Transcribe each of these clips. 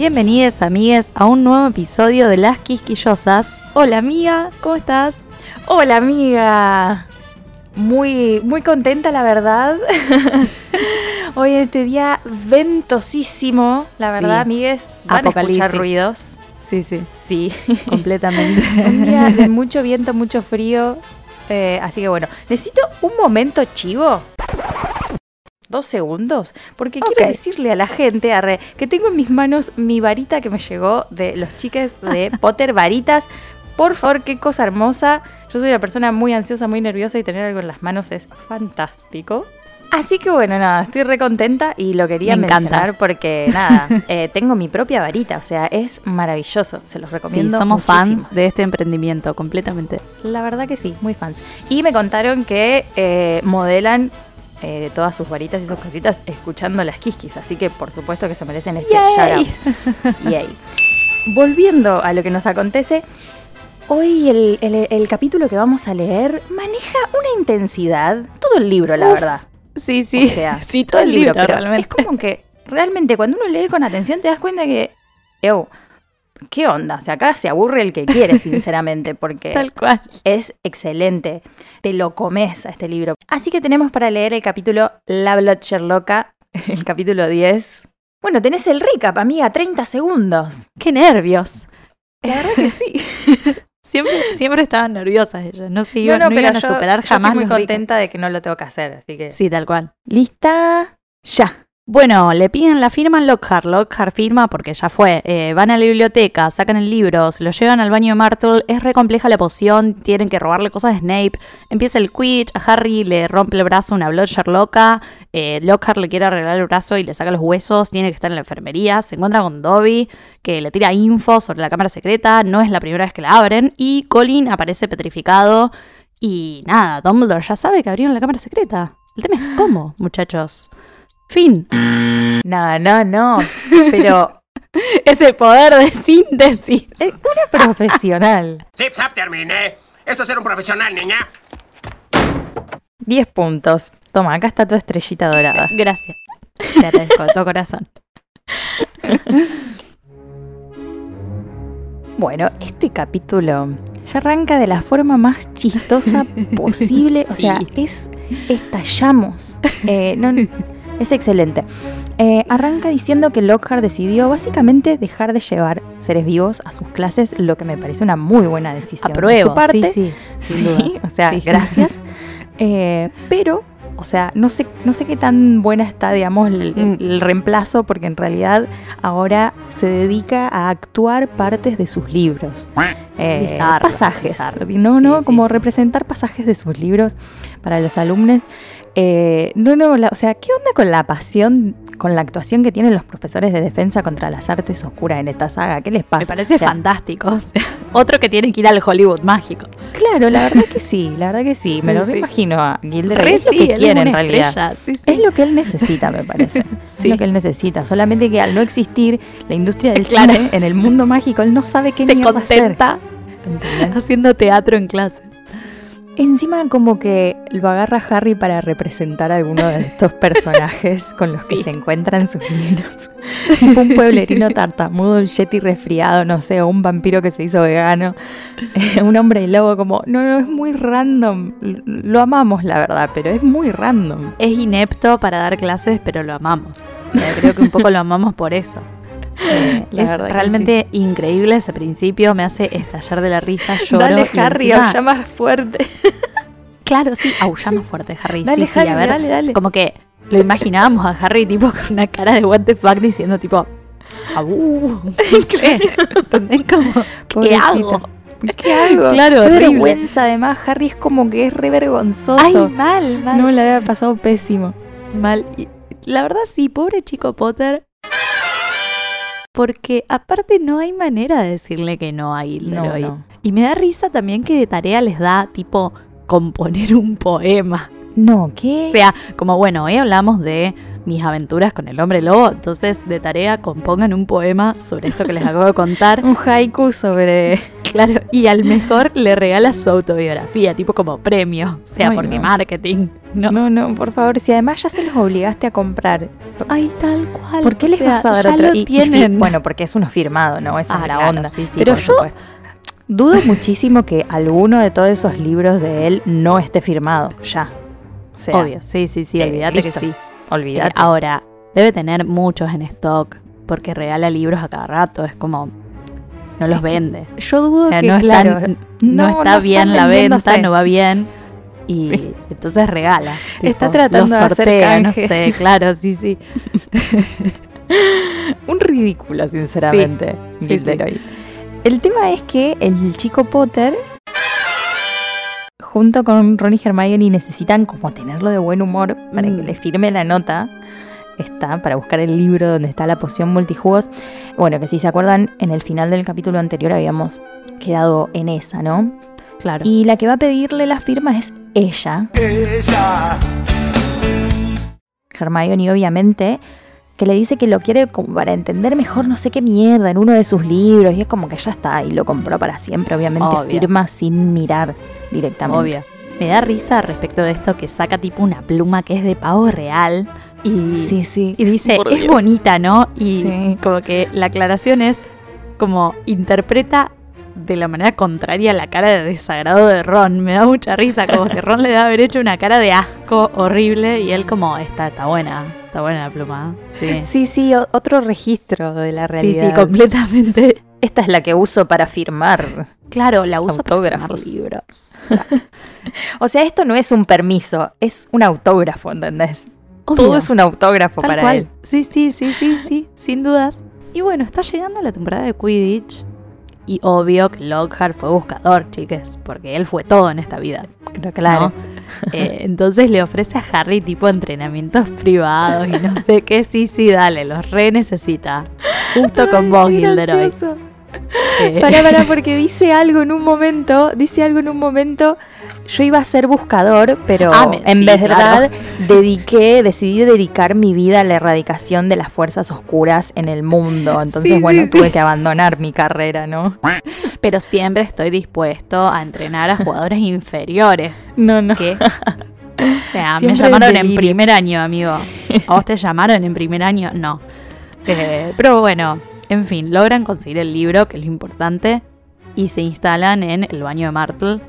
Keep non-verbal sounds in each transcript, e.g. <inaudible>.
Bienvenidos amigues a un nuevo episodio de Las Quisquillosas. Hola amiga, ¿cómo estás? Hola amiga. Muy, muy contenta la verdad. <laughs> Hoy este día ventosísimo, la verdad, Sí. amigues. Van a escuchar ruidos. Sí, sí, Sí. <laughs> completamente. <laughs> Un día de mucho viento, mucho frío. Eh, así que bueno, necesito un momento chivo. Dos segundos, porque quiero decirle a la gente arre, que tengo en mis manos mi varita que me llegó de los chiques de <laughs> Potter Varitas. Por favor, qué cosa hermosa. Yo soy una persona muy ansiosa, muy nerviosa y tener algo en las manos es fantástico. Así que bueno, nada, estoy re contenta y lo quería Me encanta. mencionar porque nada, <laughs> eh, tengo mi propia varita, o sea, es maravilloso, se los Sí, recomiendo. somos muchísimo. fans de este emprendimiento, completamente. La verdad que sí, muy fans. Y me contaron que eh, modelan eh, todas sus varitas y sus cositas escuchando las quisquis, así que por supuesto que se merecen este Yay. shout out. <laughs> Yay. Volviendo a lo que nos acontece, hoy el, el- el capítulo que vamos a leer maneja una intensidad, todo el libro, la Uf, verdad. Sí, sí. O sea, <laughs> sí, todo el libro, pero realmente. es como que realmente cuando uno lee con atención te das cuenta que, "Ew, ¿qué onda? O sea, acá se aburre el que quiere, <laughs> sinceramente, porque Tal cual. es excelente. Te lo comes a este libro. Así que tenemos para leer el capítulo La Blood Sherlocka, <laughs> el capítulo 10. Bueno, tenés el recap, amiga, 30 segundos. Qué nervios. La verdad que sí. <laughs> Siempre, siempre estaban nerviosas ellas. No se iban, no, no, pero iban a yo- superar yo jamás estoy muy contenta de que no lo tengo que hacer, así que... Sí, tal cual. ¿Lista? Ya. Bueno, le piden la firma Lockhart. Lockhart firma porque ya fue. Eh, van a la biblioteca, sacan el libro, se lo llevan al baño de Martle. Es re compleja la poción, tienen que robarle cosas a Snape. Empieza el Quidditch, a Harry le rompe el brazo una Bloodsher loca. Eh, Lockhart le quiere arreglar el brazo y le saca los huesos. Tiene que estar en la enfermería. Se encuentra con Dobby, que le tira info sobre la cámara secreta. No es la primera vez que la abren. Y Colin aparece petrificado. Y nada, Dumbledore ya sabe que abrieron la cámara secreta. El tema es cómo, muchachos. Fin. No, no, no. <laughs> Pero Ese poder de síntesis. es una profesional. <laughs> Zip zap terminé. Esto es ser un profesional, niña. 10 puntos. Toma, acá está tu estrellita dorada. Gracias. Te agradezco de todo corazón. <laughs> Bueno, este capítulo ya arranca de la forma más chistosa posible. O sea, Sí. es estallamos. Eh, no- es excelente. Eh, arranca diciendo que Lockhart decidió básicamente dejar de llevar seres vivos a sus clases, lo que me parece una muy buena decisión. de su parte. Sí, sí. sin <laughs> Sí, dudas. o sea, Sí. gracias. <laughs> Eh, pero, o sea, no sé, no sé qué tan buena está, digamos, el, Mm. el reemplazo, porque en realidad ahora se dedica a actuar partes de sus libros. Eh, Bizarro, pasajes. bizarro. No, no, sí, como sí. representar pasajes de sus libros para los alumnos. Eh, no, no, la- o sea, ¿qué onda con la pasión, con la actuación que tienen los profesores de defensa contra las artes oscuras en esta saga? ¿Qué les pasa? Me parece O sea, fantástico. <laughs> otro que tiene que ir al Hollywood mágico. Claro, la verdad que sí, la verdad que sí. Me lo <laughs> Sí. imagino a Gilderoy. Es lo sí, que quiere en realidad. sí. Es lo que él necesita, me parece. <laughs> Es lo que él necesita. Solamente que al no existir la industria del Claro. cine en el mundo mágico, él no sabe qué mierda hacer. ¿Entendés? haciendo teatro en clases. Encima como que lo agarra Harry para representar a alguno de estos <laughs> personajes con los que se encuentran en sus libros. Tipo un pueblerino tartamudo, un yeti resfriado, no sé, o un vampiro que se hizo vegano, eh, un hombre lobo, como, no, no, es muy random. Lo amamos, la verdad, pero es muy random. Es inepto para dar clases, pero lo amamos. O sea, creo que un poco lo amamos por eso. Eh, <laughs> La es realmente increíble ese principio, me hace estallar de la risa, <laughs> lloro. Dale, y Harry, encima- aulla más fuerte. <laughs> Claro, sí, aulla más fuerte, Harry. Dale, sí, sí, a ver, dale, dale. como que lo imaginábamos a Harry tipo con una cara de what the fuck diciendo tipo, ¡Abu! ¿Qué? ¿Entendés? Como, ¿qué hago? ¿Qué hago? Claro, Qué vergüenza. Además, Harry es como que es re vergonzoso. Ay, mal, mal. no, le había pasado pésimo. Mal. Y la verdad sí, pobre chico Potter. Porque aparte no hay manera de decirle que no a No, Gilderoy. no. Y me da risa también que de tarea les da tipo componer un poema. No, ¿qué? O sea, como bueno, hoy hablamos de mis aventuras con el hombre lobo, entonces de tarea compongan un poema sobre esto que les acabo de contar. <laughs> un haiku sobre. Claro, y al mejor le regala su autobiografía, tipo como premio. O sea, Ay, porque no. marketing. No. No, no, por favor. Si además ya se los obligaste a comprar, Ay, tal cual. ¿por qué les sea, vas a dar ya otro? Lo Y- bueno, porque es uno firmado, ¿no? Esa Ah, es la claro, onda. sí, sí, Pero por yo supuesto. dudo muchísimo que alguno de todos esos libros de él no esté firmado ya. Sea, Obvio, sí, sí, sí, eh, olvídate listo. que sí. olvídate. Eh, ahora, debe tener muchos en stock, porque regala libros a cada rato, es como. No los Es vende. yo dudo O sea, que, no, claro, no, está bien la venta, no va bien. Y Sí. entonces regala. Está tratando los de hacer sortea, no canje. sé, claro, sí, sí. <laughs> Un ridículo, sinceramente. Sí, Gilderoy. El tema es que el chico Potter, junto con Ron y Hermione, necesitan como tenerlo de buen humor para Mm. que le firme la nota. Está para buscar el libro donde está la poción multijugos. Bueno, que si se acuerdan, en el final del capítulo anterior habíamos quedado en esa, ¿no? Claro. Y la que va a pedirle la firma es ella. Hermione, obviamente, que le dice que lo quiere como para entender mejor no sé qué mierda en uno de sus libros. Y es como que ya está, y lo compró para siempre. Obviamente Obvio. firma sin mirar directamente. Obvio. Me da risa respecto de esto que saca tipo una pluma que es de pavo real y, Sí, sí. y dice, Por es Dios. bonita, ¿no? Y Sí. como que la aclaración es como interpreta de la manera contraria la cara de desagrado de Ron. Me da mucha risa, como que Ron le debe haber hecho una cara de asco horrible y él como, está, está buena, está buena la pluma. Sí, Sí, sí, otro registro de la sí, realidad. sí, completamente. Esta es la que uso para firmar. Claro, la uso para firmar Autógrafos. libros. <laughs> O sea, esto no es un permiso, es un autógrafo, ¿entendés? Obvio. Todo es un autógrafo Tal para cual. él. Sí, sí, sí, sí, sí, sin dudas. Y bueno, está llegando la temporada de Quidditch. Y obvio que Lockhart fue buscador, chiques, porque él fue todo en esta vida. Pero claro. ¿no? <laughs> Eh, entonces le ofrece a Harry tipo entrenamientos privados y no sé qué. Sí, sí, dale, los re necesita. Justo con vos, Gilderoy. gracioso. Eh, Pará, pará, porque dice algo en un momento, dice algo en un momento, yo iba a ser buscador, pero Ah, me- en sí, claro. verdad dediqué, decidí dedicar mi vida a la erradicación de las fuerzas oscuras en el mundo. Entonces, Sí, bueno, sí. tuve que abandonar mi carrera, ¿no? Pero siempre estoy dispuesto a entrenar a jugadores inferiores. No, no. O sea, me llamaron en primer año, amigo. ¿A vos te llamaron en primer año? No. Eh, pero bueno, en fin, logran conseguir el libro, que es lo importante, y se instalan en el baño de Martle.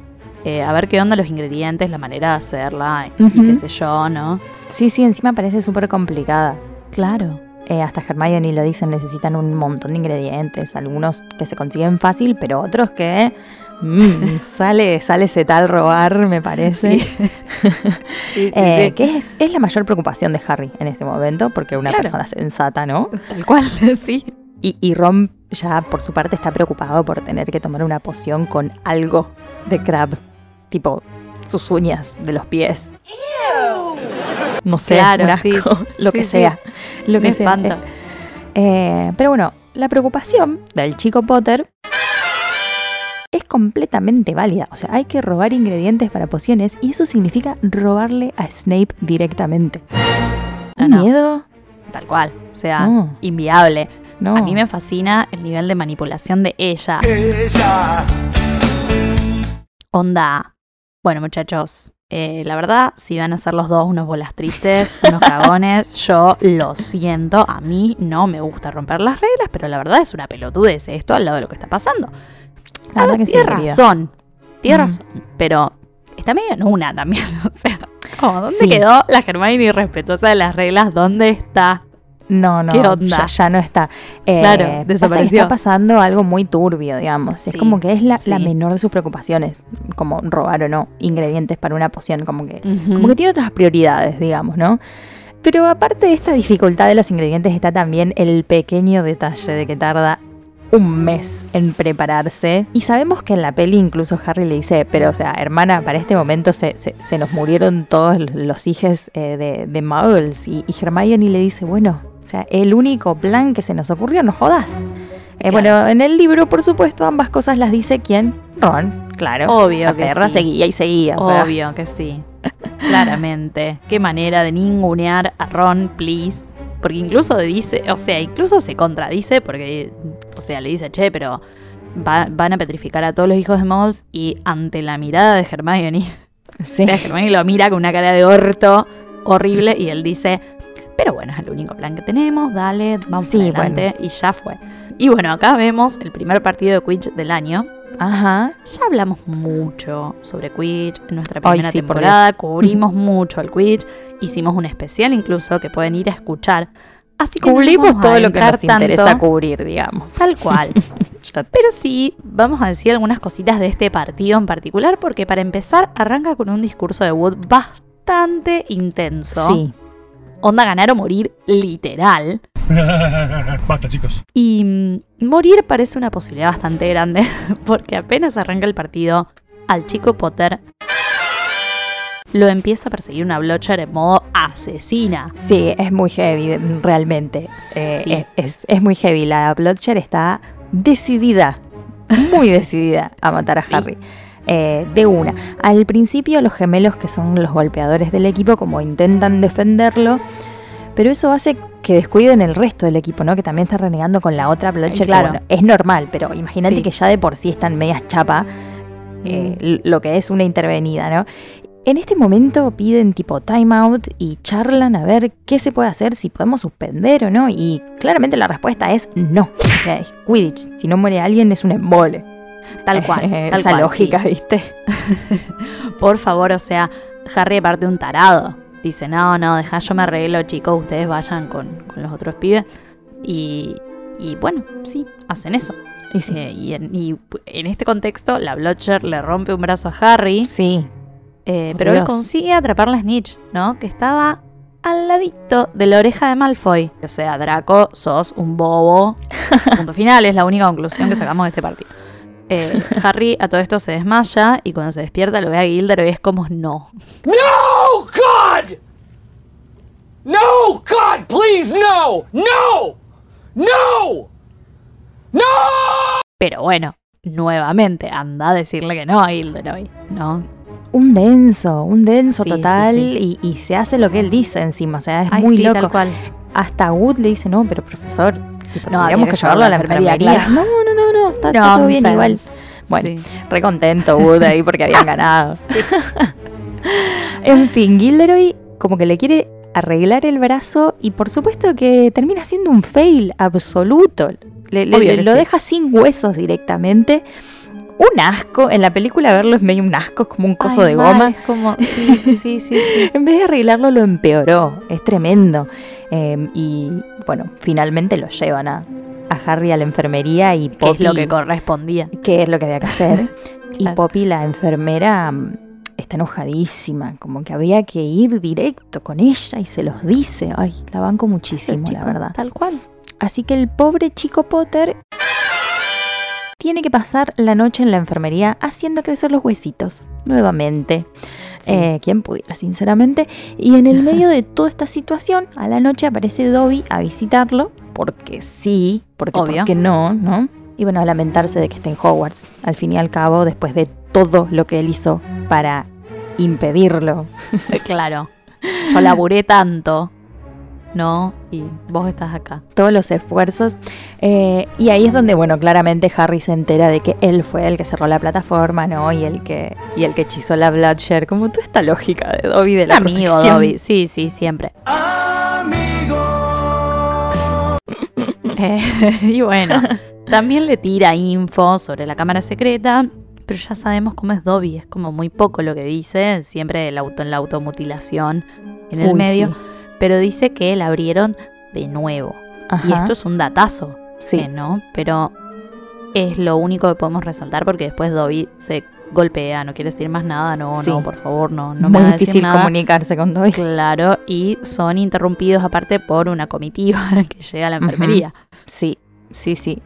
eh, a ver qué onda los ingredientes, la manera de hacerla y qué sé yo, ¿no? Sí, sí, encima parece súper complicada. Claro. Eh, hasta Hermione lo dicen, necesitan un montón de ingredientes, algunos que se consiguen fácil, pero otros que mm, <laughs> sale, sale ese tal robar, me parece. <laughs> Sí, sí, Eh, sí. que es, es la mayor preocupación de Harry en este momento, porque una Claro. persona sensata, ¿no? Tal cual, <laughs> sí. Y, y Ron ya por su parte está preocupado por tener que tomar una poción con algo de Crab, tipo sus uñas de los pies. No sé, Claro, un asco, <laughs> sí. lo que sí. sea. Lo que sea. espanto. Eh, pero bueno, la preocupación del chico Potter es completamente válida. O sea, hay que robar ingredientes para pociones y eso significa robarle a Snape directamente. No, ¿Un no. miedo? Tal cual. O sea, No. inviable. No. A mí me fascina el nivel de manipulación de ella. Onda. Bueno, muchachos. eh, la verdad, si van a ser los dos unos bolas tristes, unos cagones, <laughs> yo lo siento. A mí no me gusta romper las reglas, pero la verdad es una pelotudez esto al lado de lo que está pasando. La verdad ver, que sí, tiene querida. razón. Tiene Mm. razón. Pero está medio en una también. <laughs> O sea, como, ¿dónde Sí. quedó la Hermione irrespetuosa de las reglas? ¿Dónde está? No, no, ¿Qué onda? Ya, ya no está. Eh, Claro, desapareció. Está pasando algo muy turbio, digamos. Es como que es la, menor de sus preocupaciones, como robar o no ingredientes para una poción, como que, como que tiene otras prioridades, digamos, ¿no? Pero aparte de esta dificultad de los ingredientes está también el pequeño detalle de que tarda un mes en prepararse. Y sabemos que en la peli incluso Harry le dice, pero o sea, hermana, para este momento se, se- se nos murieron todos los hijos eh, de, de Muggles. Y, y Hermione le dice, bueno, o sea, el único plan que se nos ocurrió, no jodas. Eh, Claro. Bueno, en el libro, por supuesto, ambas cosas las dice quién? Ron, claro. Obvio La que perra sí. seguía y seguía. o sea. Obvio que sí. Claramente. Qué manera de ningunear a Ron, please. Porque incluso dice, o sea, incluso se contradice porque, o sea, le dice, che, pero va- van a petrificar a todos los hijos de Muggles y ante la mirada de Hermione, Sí. <laughs> o sea, Hermione lo mira con una cara de orto horrible y él dice, pero bueno, es el único plan que tenemos, dale, vamos Sí, adelante y ya fue. Y bueno, acá vemos el primer partido de Quidditch del año. Ajá. Ya hablamos mucho sobre Quidditch en nuestra primera sí, temporada, cubrimos <laughs> mucho al Quidditch, hicimos un especial incluso que pueden ir a escuchar. Así que Cubrimos todo lo que nos interesa cubrir, digamos. Tal cual. <laughs> Pero sí, vamos a decir algunas cositas de este partido en particular, porque para empezar arranca con un discurso de Wood bastante intenso. Sí. Onda ganar o morir literal. <laughs> Basta, chicos. Y mm, morir parece una posibilidad bastante grande, <laughs> porque apenas arranca el partido, al chico Potter lo empieza a perseguir una Blotcher en modo asesina. Sí, es muy heavy, realmente. Eh, Sí. es, es- es muy heavy. La Bloodsher está decidida, muy decidida a matar a Sí. Harry. Eh, de una. Al principio los gemelos, que son los golpeadores del equipo, como intentan defenderlo, pero eso hace que descuiden el resto del equipo, ¿no? Que también está renegando con la otra Bloodsher. que, claro. bueno, es normal, pero imagínate Sí. que ya de por sí están medias chapa eh, l- lo que es una intervenida, ¿no? En este momento piden tipo timeout y charlan a ver qué se puede hacer, si podemos suspender o no. Y claramente la respuesta es no. O sea, es Quidditch. Si no muere alguien es un embole. Tal <laughs> cual. Tal Esa cual, lógica, sí. ¿viste? <laughs> Por favor, o sea, Harry aparte un tarado. Dice, no, no, deja, yo me arreglo, chicos, ustedes vayan con, con los otros pibes. Y, y bueno, sí, hacen eso. Y. Eh, y, en, y en este contexto, la Blotcher le rompe un brazo a Harry. Sí. Eh, pero él consigue atrapar la Snitch, ¿no? Que estaba al ladito de la oreja de Malfoy. O sea, Draco, sos un bobo. <laughs> Punto final, es la única conclusión que sacamos de este partido. Eh, Harry a todo esto se desmaya y cuando se despierta lo ve a Gilderoy y es como no. No, God! No, God, please, no! No! No! No! Pero bueno, nuevamente, anda a decirle que no a Gilderoy, ¿no? Un denso, un denso Sí, total. sí, Y, y se hace lo que él dice encima. O sea, es Ay, muy sí, loco. tal cual. Hasta Wood le dice, no, pero profesor, No, había que llevarlo a la enfermería. claro. No, no, no, no, está, está todo bien igual. Bueno, Sí. re contento Wood ahí porque habían ganado. <laughs> <laughs> en fin, Gilderoy como que le quiere arreglar el brazo y por supuesto que termina siendo un fail absoluto. Le, le- Obvio le- que lo sí. deja sin huesos directamente. Un asco, en la película verlo es medio un asco, es como un coso Ay, de mal, goma. Es como, sí, <laughs> sí, sí, sí. En vez de arreglarlo, lo empeoró. Es tremendo. Eh, y bueno, finalmente lo llevan a, a Harry a la enfermería y Que es lo Poppy- que correspondía. qué es lo que había que hacer. <laughs> y. Poppy, la enfermera, mm, está enojadísima, como que había que ir directo con ella y se los dice. Ay, la banco muchísimo, la verdad. Tal cual. Así que el pobre chico Potter tiene que pasar la noche en la enfermería haciendo crecer los huesitos. Nuevamente. Sí. Eh, ¿Quién pudiera, sinceramente? Y en el medio de toda esta situación, a la noche aparece Dobby a visitarlo, porque sí, porque Obvio. ¿por qué no, ¿no? Y bueno, a lamentarse de que esté en Hogwarts, al fin y al cabo, después de todo lo que él hizo para impedirlo. <laughs> Claro. Yo laburé tanto, ¿no? Y vos estás acá. todos los esfuerzos. eh, y ahí es donde, bueno, claramente Harry se entera de que él fue el que cerró la plataforma, ¿no? Y el que, y el que hechizó la Bloodshare. Como toda esta lógica de Dobby de la Amigo protección. Dobby. Sí, sí, siempre. Eh, <laughs> y bueno, también le tira info sobre la cámara secreta, pero ya sabemos cómo es Dobby, es como muy poco lo que dice, siempre el auto en la automutilación en el Uy, medio, sí. Pero dice que la abrieron de nuevo. Ajá. Y esto es un datazo, Sí. eh, ¿no? Pero es lo único que podemos resaltar porque después Dobby se golpea, no quiere decir más nada, no, Sí. no, por favor, no, no me Muy a decir difícil nada. comunicarse con Dobby. Claro, y son interrumpidos aparte por una comitiva <laughs> que llega a la enfermería. Sí, sí, sí.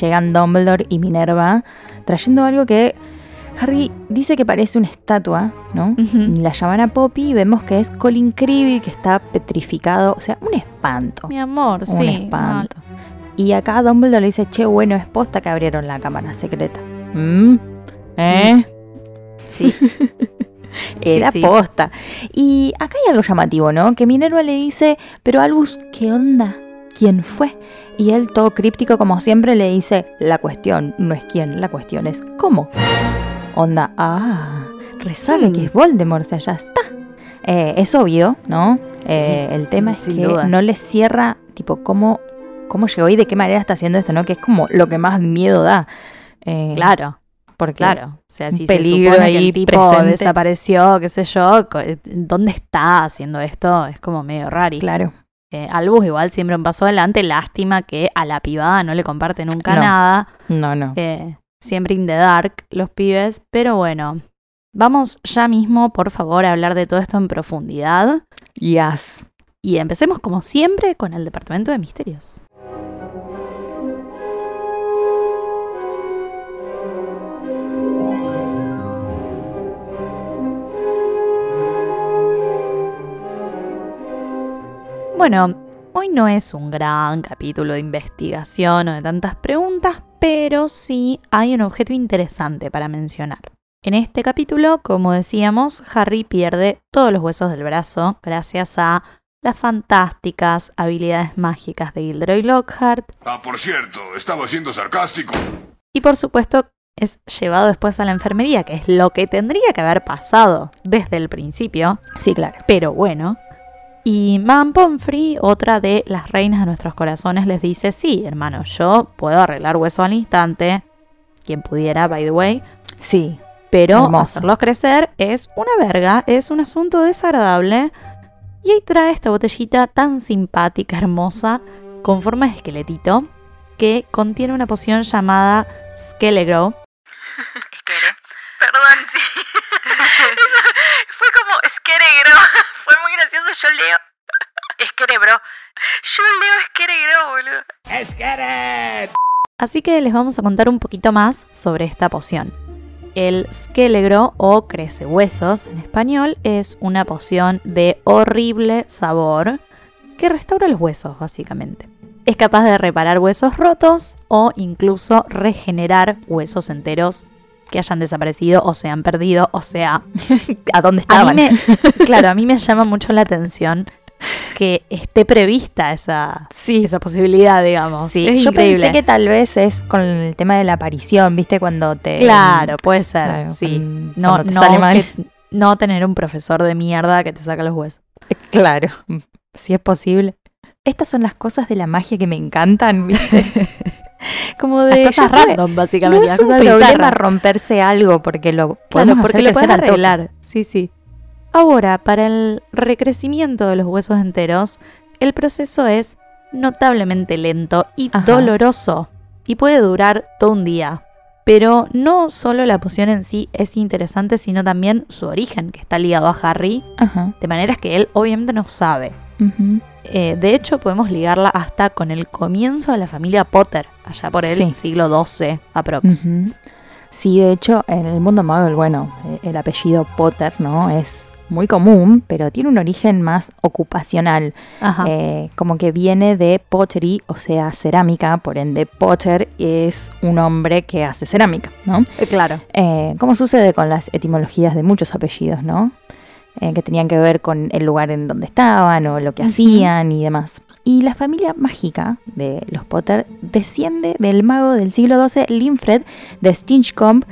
llegan Dumbledore y Minerva trayendo algo que Harry dice que parece una estatua, ¿no? La llaman a Poppy y vemos que es Colin Creevy que está petrificado, o sea, un espanto. Mi amor, un sí. espanto. Y acá Dumbledore le dice, che, bueno, es posta que abrieron la cámara secreta. ¿Mm? ¿Eh? Sí. <laughs> <laughs> Era sí. posta. Y acá hay algo llamativo, ¿no? Que Minerva le dice, pero Albus, ¿qué onda? ¿Quién fue? Y él, todo críptico como siempre, le dice, la cuestión no es quién, la cuestión es cómo. Onda, ah, resabe Mm. que es Voldemort, o sea, ya está. Eh, es obvio, ¿no? Eh, el tema es que duda. no le cierra, tipo, cómo, cómo llegó y de qué manera está haciendo esto, ¿no? Que es como lo que más miedo da. Eh, Claro, porque claro. O sea, si se peligro supone que ahí el tipo presente. desapareció, qué sé yo, eh, ¿dónde está haciendo esto? Es como medio raro. Claro. Eh, Albus igual siempre un paso adelante. Lástima que a la pibada no le comparte nunca No. nada. No, no. Eh, siempre in the dark los pibes. Pero bueno, vamos ya mismo, por favor, a hablar de todo esto en profundidad. Yes. Y empecemos como siempre con el Departamento de Misterios. Bueno, hoy no es un gran capítulo de investigación o de tantas preguntas, pero sí hay un objeto interesante para mencionar. En este capítulo, como decíamos, Harry pierde todos los huesos del brazo gracias a las fantásticas habilidades mágicas de Gilderoy Lockhart Ah, por cierto, estaba siendo sarcástico. y por supuesto es llevado después a la enfermería, que es lo que tendría que haber pasado desde el principio, Sí, claro. pero bueno. Y Madame Pomfrey, otra de las reinas de nuestros corazones, les dice, sí, hermano, yo puedo arreglar hueso al instante, quien pudiera, by the way, Sí. pero Hermoso. hacerlos crecer es una verga, es un asunto desagradable. Y ahí trae esta botellita tan simpática, hermosa, con forma de esqueletito, que contiene una poción llamada Skelegro. <laughs> Perdón, sí. <laughs> Fue como Skeregro. <laughs> Fue muy gracioso. Yo leo. <laughs> Skerebro. Yo leo Skeregro, boludo. Así que les vamos a contar un poquito más sobre esta poción. El Skelegro o crece huesos en español es una poción de horrible sabor que restaura los huesos básicamente. Es capaz de reparar huesos rotos o incluso regenerar huesos enteros que hayan desaparecido o se han perdido, o sea, <laughs> ¿A dónde a estaban? mí me, <laughs> claro, a mí me llama mucho la atención que esté prevista esa, Sí. esa posibilidad, digamos. Sí, Es yo increíble. pensé que tal vez es con el tema de la aparición, ¿viste? Cuando te. Claro, puede ser, Claro, sí. con- No, te no, sale mal. que- no tener un profesor de mierda que te saca los huesos. Claro, <laughs> si es posible. Estas son las cosas de la magia que me encantan, ¿viste? <laughs> Como de. Las cosas random, No básicamente. es las un problema romperse algo porque lo Claro, podemos porque hacer lo puedes arreglar. Sí, sí. Ahora, para el recrecimiento de los huesos enteros, el proceso es notablemente lento y Ajá. doloroso y puede durar todo un día. Pero no solo la poción en sí es interesante, sino también su origen, que está ligado a Harry, Ajá. de maneras que él obviamente no sabe. ujú. Eh, de hecho, podemos ligarla hasta con el comienzo de la familia Potter, allá por el Sí. siglo XII aprox. Ujú. Sí, de hecho, en el mundo Muggle, bueno, eh, el apellido Potter, ¿no? Es muy común, pero tiene un origen más ocupacional. Ajá. Eh, como que viene de pottery, o sea, cerámica, por ende Potter es un hombre que hace cerámica, ¿no? Eh, claro. Eh, como sucede con las etimologías de muchos apellidos, ¿no? Eh, que tenían que ver con el lugar en donde estaban o lo que hacían y demás. Y la familia mágica de los Potter desciende del mago del siglo XII, Linfred de Stinchcombe.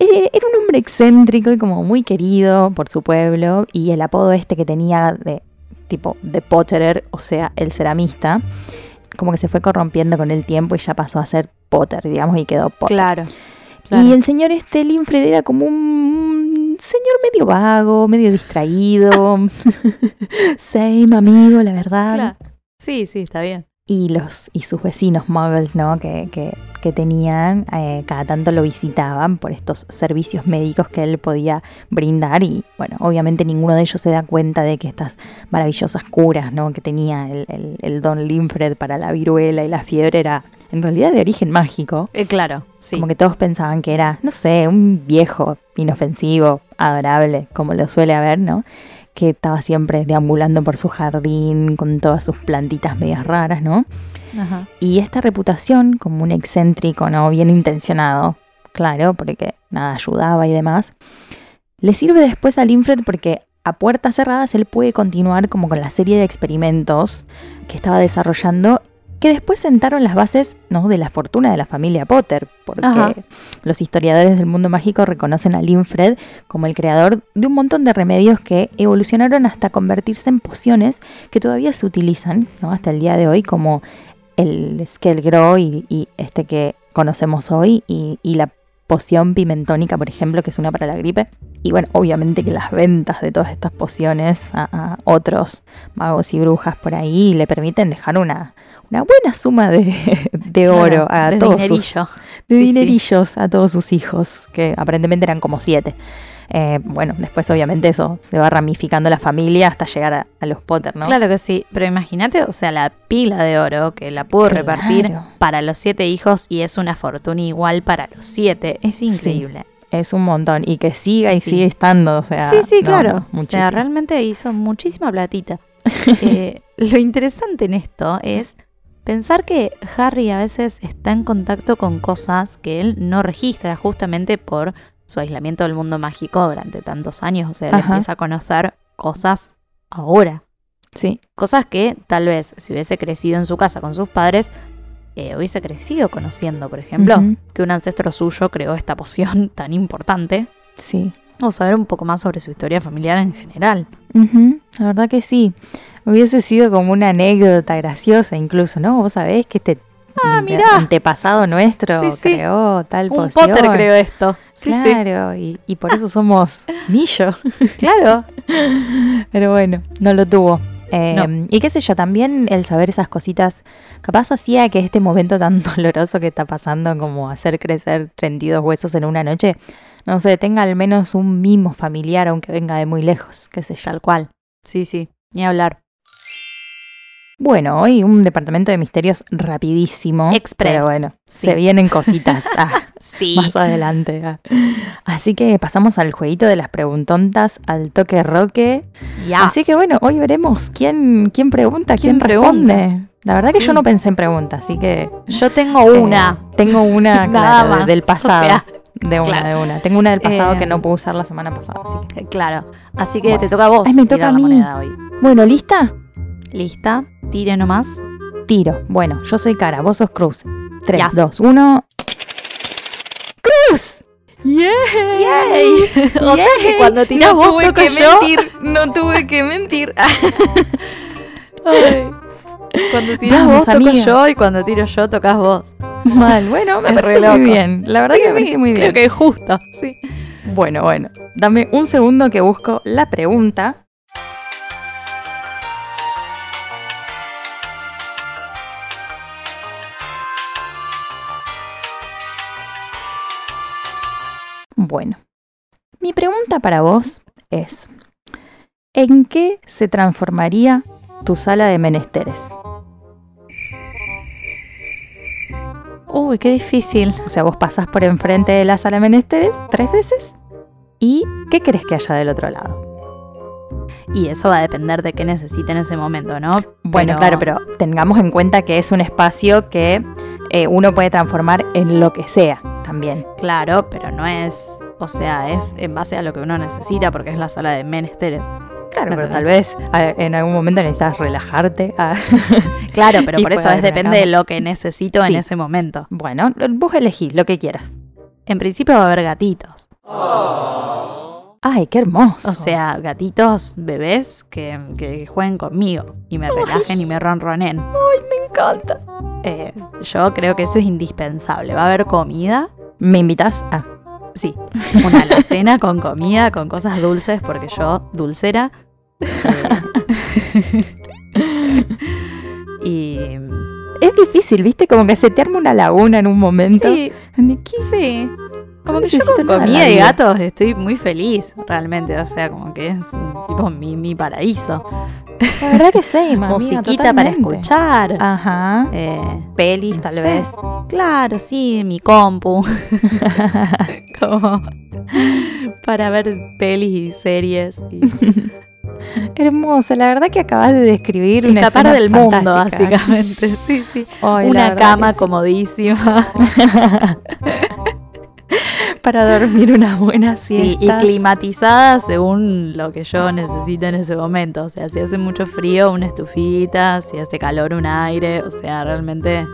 Eh, Era un hombre excéntrico y como muy querido por su pueblo y el apodo este que tenía de tipo de Potterer, o sea, el ceramista, como que se fue corrompiendo con el tiempo y ya pasó a ser Potter, digamos, y quedó Potter. Claro. Y el señor este Linfred era como un señor medio vago, medio distraído. <laughs> Same amigo, la verdad. Claro. Sí, sí, está bien. Y los y sus vecinos muggles, ¿no? Que, que, que tenían, eh, cada tanto lo visitaban por estos servicios médicos que él podía brindar. Y bueno, obviamente ninguno de ellos se da cuenta de que estas maravillosas curas, ¿no? Que tenía el, el- el don Linfred para la viruela y la fiebre era en realidad de origen mágico. Eh, claro, sí. Como que todos pensaban que era, no sé, un viejo inofensivo, adorable, como lo suele haber, ¿no? Que estaba siempre deambulando por su jardín con todas sus plantitas medias raras, ¿no? Ajá. Y esta reputación como un excéntrico, ¿no? Bien intencionado, claro, porque nada ayudaba y demás, le sirve después a Linfred porque a puertas cerradas él puede continuar como con la serie de experimentos que estaba desarrollando que después sentaron las bases ¿no? de la fortuna de la familia Potter, porque Ajá. los historiadores del mundo mágico reconocen a Linfred como el creador de un montón de remedios que evolucionaron hasta convertirse en pociones que todavía se utilizan ¿no? hasta el día de hoy, como el Skelgro y, y este que conocemos hoy, y, y la poción pimentónica, por ejemplo, que es una para la gripe. Y bueno, obviamente que las ventas de todas estas pociones a, a otros magos y brujas por ahí le permiten dejar una, una buena suma de, de oro a de todos sus, de Sí, sí. dinerillos a todos sus hijos, que aparentemente eran como siete. Eh, bueno, después obviamente eso se va ramificando la familia hasta llegar a, a los Potter, ¿no? Claro que sí, pero imagínate, o sea, la pila de oro que la pudo Claro. repartir para los siete hijos y es una fortuna igual para los siete. Es increíble. Es un montón. Y que siga y Sí. sigue estando, o sea. Sí, sí, no, claro. no, o sea, realmente hizo muchísima platita. <laughs> Eh, lo interesante en esto es pensar que Harry a veces está en contacto con cosas que él no registra justamente por su aislamiento del mundo mágico durante tantos años. O sea, él Ajá. empieza a conocer cosas ahora. Sí, Cosas que tal vez si hubiese crecido en su casa con sus padres, eh, hubiese crecido conociendo, por ejemplo, que un ancestro suyo creó esta poción <laughs> tan importante. sí. O saber un poco más sobre su historia familiar en general. La verdad que sí. Hubiese sido como una anécdota graciosa incluso, ¿no? Vos sabés que este Ah, antepasado nuestro Sí, sí. creó tal Un poción. Potter creó esto. Sí, sí. Claro, Y, y por eso somos <laughs> Millo. <laughs> Claro. Pero bueno, no lo tuvo. Eh, No. Y qué sé yo, también el saber esas cositas, capaz hacía que este momento tan <laughs> doloroso que está pasando, como hacer crecer 32 huesos en una noche, no sé, tenga al menos un mimo familiar, aunque venga de muy lejos, qué sé yo. Tal cual. Sí, sí. Ni hablar. Bueno, hoy un departamento de misterios rapidísimo. Express. Pero bueno, Sí. se vienen cositas <laughs> ah, Sí. más adelante. ah. Así que pasamos al jueguito de las preguntontas, al toque roque. Así que bueno, hoy veremos quién, quién pregunta, quién, ¿Quién pregunta? responde. La verdad que yo no pensé en preguntas, así que... Yo tengo eh, una. tengo una <laughs> claro, del o pasado. sea, de una, claro. de una. Tengo una del pasado Eh, que no pude usar la semana pasada. Así que... Eh, Claro. Así que te toca a vos. Ay, me toca a mí. hoy. Bueno, ¿lista? ¿Lista? Tire nomás. Tiro. Bueno, yo soy cara, vos sos Cruz. 3, Yes. 2, 1. ¡Cruz! ¡Yay! ¡Yay! <laughs> O sea que cuando tirás no vos, tuve que yo. mentir, no tuve que mentir. <laughs> Cuando tirás Vamos, vos, toco amiga. yo. Y cuando tiro yo, tocas vos. Mal, bueno, me parece re muy bien. La verdad que me parece muy bien. Creo que es justo. Sí. Bueno, bueno. Dame un segundo que busco la pregunta. Bueno, mi pregunta para vos es, ¿en qué se transformaría tu sala de menesteres? Uy, qué difícil. O sea, vos pasás por enfrente de la sala de menesteres tres veces y ¿qué crees que haya del otro lado? Y eso va a depender de qué necesite en ese momento, ¿no? Bueno, claro, pero tengamos en cuenta que es un espacio que eh, uno puede transformar en lo que sea también. Claro, pero no es. O sea, es en base a lo que uno necesita porque es la sala de menesteres. Claro, ¿Me pero tal vez en algún momento necesitas relajarte. ah. <laughs> Claro, pero <laughs> por eso es depende de lo que necesito Sí. en ese momento. Bueno, vos elegís lo que quieras. En principio va a haber gatitos. Ay, qué hermoso. O sea, gatitos, bebés que, que jueguen conmigo y me relajen y me ronronen. me encanta. Eh, yo creo que eso es indispensable. Va a haber comida, ¿Me invitas? Ah, sí, una alacena con comida, con cosas dulces, porque yo, dulcera. eh, <laughs> y. es difícil, ¿viste? Como que se te arma una laguna en un momento. Sí, sí. Como que yo con comida y gatos estoy muy feliz, realmente. O sea, como que es tipo mi, mi paraíso. La verdad que same, <laughs> amiga, musiquita para escuchar. Ajá. eh, Pelis, tal vez. Claro, sí, mi compu. <laughs> <laughs> Como para ver pelis y series y Hermoso, la verdad que acabas de describir una escapar del mundo, básicamente. Sí, sí. Una cama sí. comodísima. Para dormir unas buenas <laughs> Sí, siestas. y climatizada según lo que yo necesito en ese momento. O sea, si hace mucho frío, una estufita, si hace calor, un aire. O sea, realmente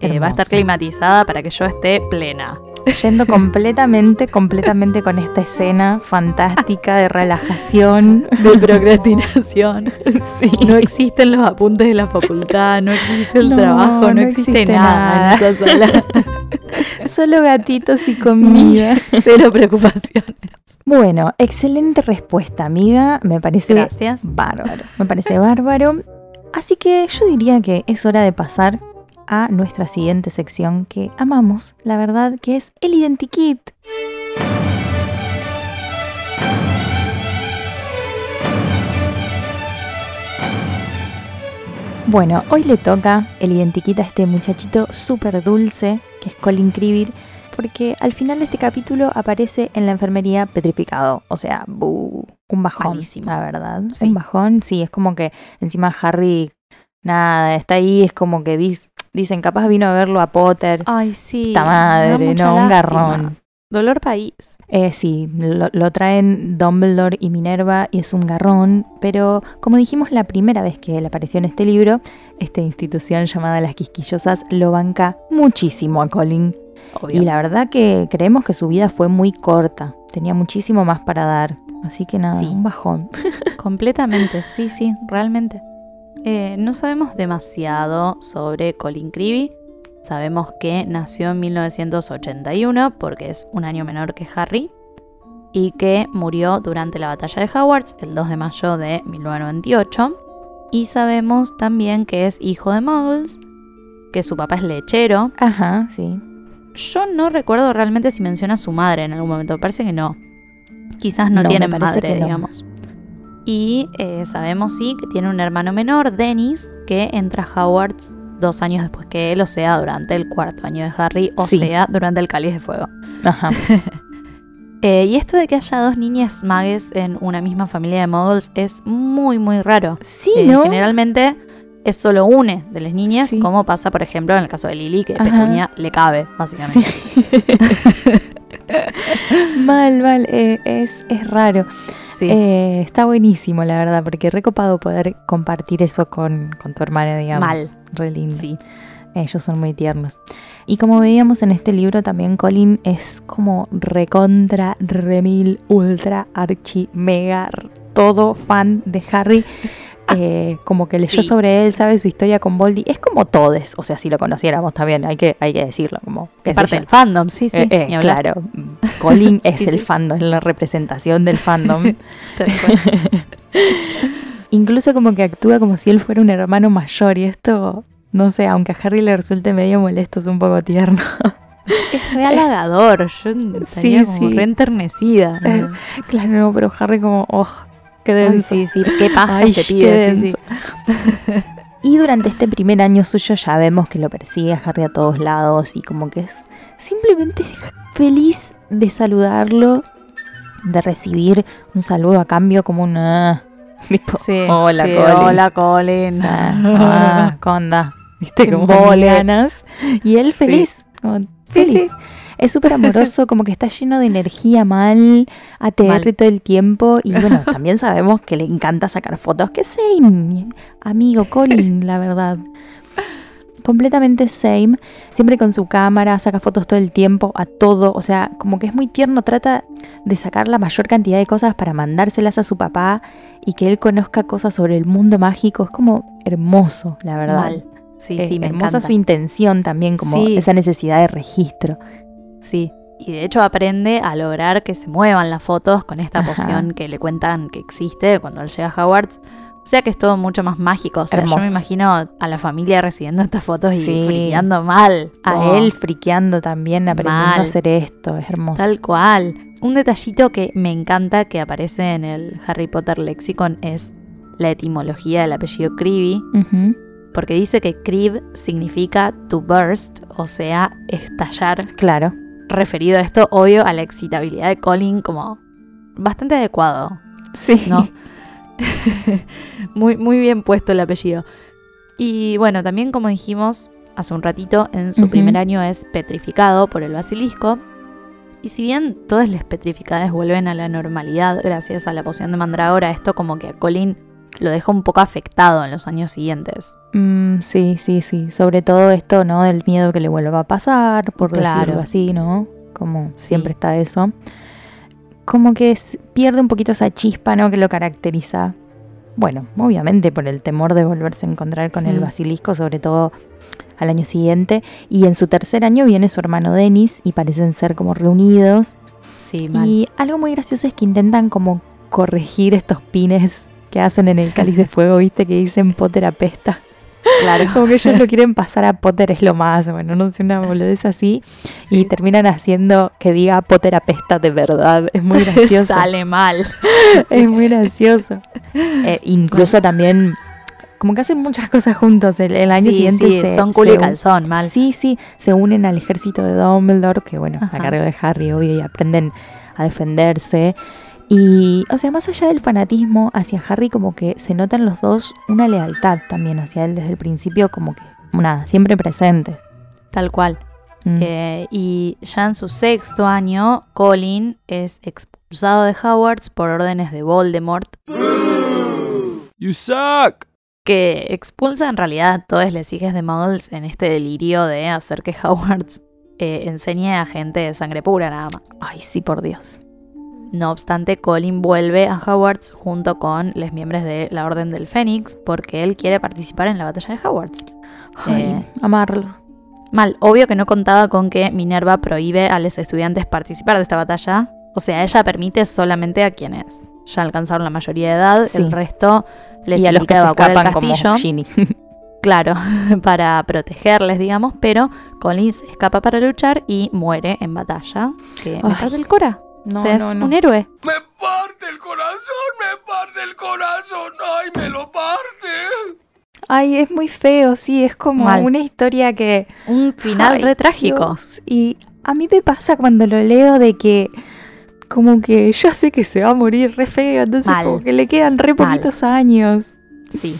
eh, va a estar climatizada para que yo esté plena. Yendo completamente, completamente con esta escena fantástica de relajación. De procrastinación. <laughs> Sí. No existen los apuntes de la facultad, no existe el No, trabajo, no, no existe, existe nada, nada. en esa sala. <laughs> Solo gatitos y comida. <laughs> Cero preocupaciones. Bueno, excelente respuesta, amiga. Me parece Gracias. bárbaro. Me parece bárbaro. Así que yo diría que es hora de pasar a nuestra siguiente sección que amamos, la verdad, que es el Identikit. Bueno, hoy le toca el identikit a este muchachito súper dulce, que es Colin Cribir, porque al final de este capítulo aparece en la enfermería petrificado. O sea, bu, un bajón, Malísimo. la verdad. Sí. Un bajón, sí, es como que encima Harry, nada, está ahí, es como que dis- dicen, capaz vino a verlo a Potter. Ay, sí. Da madre, no, un garrón. Dolor país. Eh, sí, lo, lo traen Dumbledore y Minerva y es un garrón, pero como dijimos la primera vez que él apareció en este libro, esta institución llamada Las Quisquillosas lo banca muchísimo a Colin. Obvio. Y la verdad que creemos que su vida fue muy corta, tenía muchísimo más para dar. Así que nada, Sí. un bajón. <laughs> Completamente, sí, sí, realmente. Eh, no sabemos demasiado sobre Colin Creevy. Sabemos que nació en 1981 porque es un año menor que Harry y que murió durante la batalla de Hogwarts el 2 de mayo de 1998. Y sabemos también que es hijo de Muggles, que su papá es lechero. Ajá, sí. Yo no recuerdo realmente si menciona a su madre en algún momento, parece que no. Quizás no, No, tiene madre, no. digamos. Y eh, sabemos sí que tiene un hermano menor, Dennis, que entra a Hogwarts dos años después que él, o sea, durante el cuarto año de Harry, o Sí. sea, durante el cáliz de fuego. Ajá. <laughs> Eh, y esto de que haya dos niñas magues en una misma familia de muggles es muy, muy raro. Sí, Eh, ¿no? Generalmente es solo una de las niñas, Sí. como pasa, por ejemplo, en el caso de Lily, que Ajá. Petunia le cabe, básicamente. Sí. <laughs> mal, mal, eh, es, es raro. Sí. Eh, está buenísimo, la verdad, porque recopado poder compartir eso con, con tu hermana, digamos. Mal. Re lindo. sí. Ellos son muy tiernos. Y como veíamos en este libro, también Colin es como recontra, remil, ultra, archi, mega, todo fan de Harry. Eh, como que leyó Sí. sobre él, sabe su historia con Voldy. Es como todes, o sea, si lo conociéramos también, hay que, hay que decirlo. Como, Es parte del fandom, sí, sí. Eh, eh, claro, Colin <laughs> es Sí, el sí. fandom, es la representación del fandom. <laughs> <laughs> Incluso como que actúa como si él fuera un hermano mayor y esto, no sé, aunque a Harry le resulte medio molesto, es un poco tierno. es re halagador. Yo estaría Sí, como sí. re enternecida. Claro, no, pero Harry como, oh, qué Ay, sí, sí. Qué paja Ay, este qué pibe. Sí, sí. denso. <laughs> Y durante este primer año suyo ya vemos que lo persigue a Harry a todos lados y como que es simplemente feliz de saludarlo, de recibir un saludo a cambio como una... <laughs> tipo, Sí, hola, sí, Colin. Hola, Colin. O sea, <laughs> ah, ¿qué onda? ¿Viste? Como ganas. Y él feliz. como feliz. Es súper amoroso, como que está lleno de energía mal, ATR Mal. todo el tiempo. Y bueno, <laughs> también sabemos que le encanta sacar fotos. Que same, amigo Colin, la verdad. Completamente same. Siempre con su cámara, saca fotos todo el tiempo, a todo. O sea, como que es muy tierno. Trata de sacar la mayor cantidad de cosas para mandárselas a su papá y que él conozca cosas sobre el mundo mágico. Es como hermoso, la verdad. Mal. Sí, Eh, sí, me hermosa encanta. su intención también, como Sí. esa necesidad de registro. Sí. Y de hecho aprende a lograr que se muevan las fotos con esta Ajá. poción que le cuentan que existe cuando él llega a Hogwarts. O sea que es todo mucho más mágico. O sea, yo Hermoso. me imagino a la familia recibiendo estas fotos y friqueando mal. A él friqueando también, aprendiendo Mal. a hacer esto. Es hermoso. Tal cual. Un detallito que me encanta que aparece en el Harry Potter Lexicon es la etimología del apellido Creevy, porque dice que Creve significa to burst, o sea, estallar, Claro. Referido a esto, obvio, a la excitabilidad de Colin como bastante adecuado, Sí. ¿no? <laughs> muy, muy bien puesto el apellido. Y bueno, también como dijimos hace un ratito, en su primer año es petrificado por el basilisco. Y si bien todas las petrificadas vuelven a la normalidad gracias a la poción de mandragora, esto como que a Colin lo deja un poco afectado en los años siguientes. Mm, sí, sí, sí. Sobre todo esto, ¿no? Del miedo que le vuelva a pasar, por Claro. decirlo así, ¿no? Como siempre Sí. está eso. Como que pierde un poquito esa chispa, ¿no? Que lo caracteriza. Bueno, obviamente por el temor de volverse a encontrar con el Mm. basilisco, sobre todo al año siguiente. Y en su tercer año viene su hermano Dennis y parecen ser como reunidos. Sí, mal. Y algo muy gracioso es que intentan como corregir estos pines que hacen en el cáliz de fuego, ¿viste? Que dicen Potter apesta. claro. Como que ellos lo <laughs> quieren pasar a Potter es lo más, bueno, no sé, una boludez así. Y terminan haciendo que diga Potter apesta de verdad. Es muy <laughs> gracioso. Sale mal. <laughs> es muy gracioso. Eh, incluso también, como que hacen muchas cosas juntos. El, el año Sí, siguiente sí, se- son se culo y calzón, mal. Sí, sí, se unen al ejército de Dumbledore, que bueno, Ajá. a cargo de Harry, obvio, y aprenden a defenderse. Y, o sea, más allá del fanatismo hacia Harry, como que se notan los dos una lealtad también hacia él desde el principio, como que, nada, siempre presentes. Tal cual. Mm. Eh, y ya en su sexto año, Colin es expulsado de Hogwarts por órdenes de Voldemort, You suck. que expulsa en realidad a todos los hijos de Muggles en este delirio de hacer que Hogwarts eh, enseñe a gente de sangre pura nada más. Ay, sí, por Dios. No obstante, Colin vuelve a Hogwarts junto con los miembros de la Orden del Fénix porque él quiere participar en la batalla de Hogwarts. Ay, Eh, amarlo. Mal, obvio que no contaba con que Minerva prohíbe a los estudiantes participar de esta batalla. O sea, ella permite solamente a quienes ya alcanzaron la mayoría de edad, Sí. el resto les y a los que se escapan como castillo. Ginny. <laughs> Claro, <laughs> para protegerles, digamos, pero Colin se escapa para luchar y muere en batalla. Que me el cora. No, o sea, no, es no. un héroe. Me parte el corazón, me parte el corazón. Ay, me lo parte. Ay, es muy feo, sí, es como Mal. una historia que... Un final Ay, re trágico. Dios. Y a mí me pasa cuando lo leo de que como que yo sé que se va a morir re feo, entonces Mal. como que le quedan re Mal. poquitos años, Sí.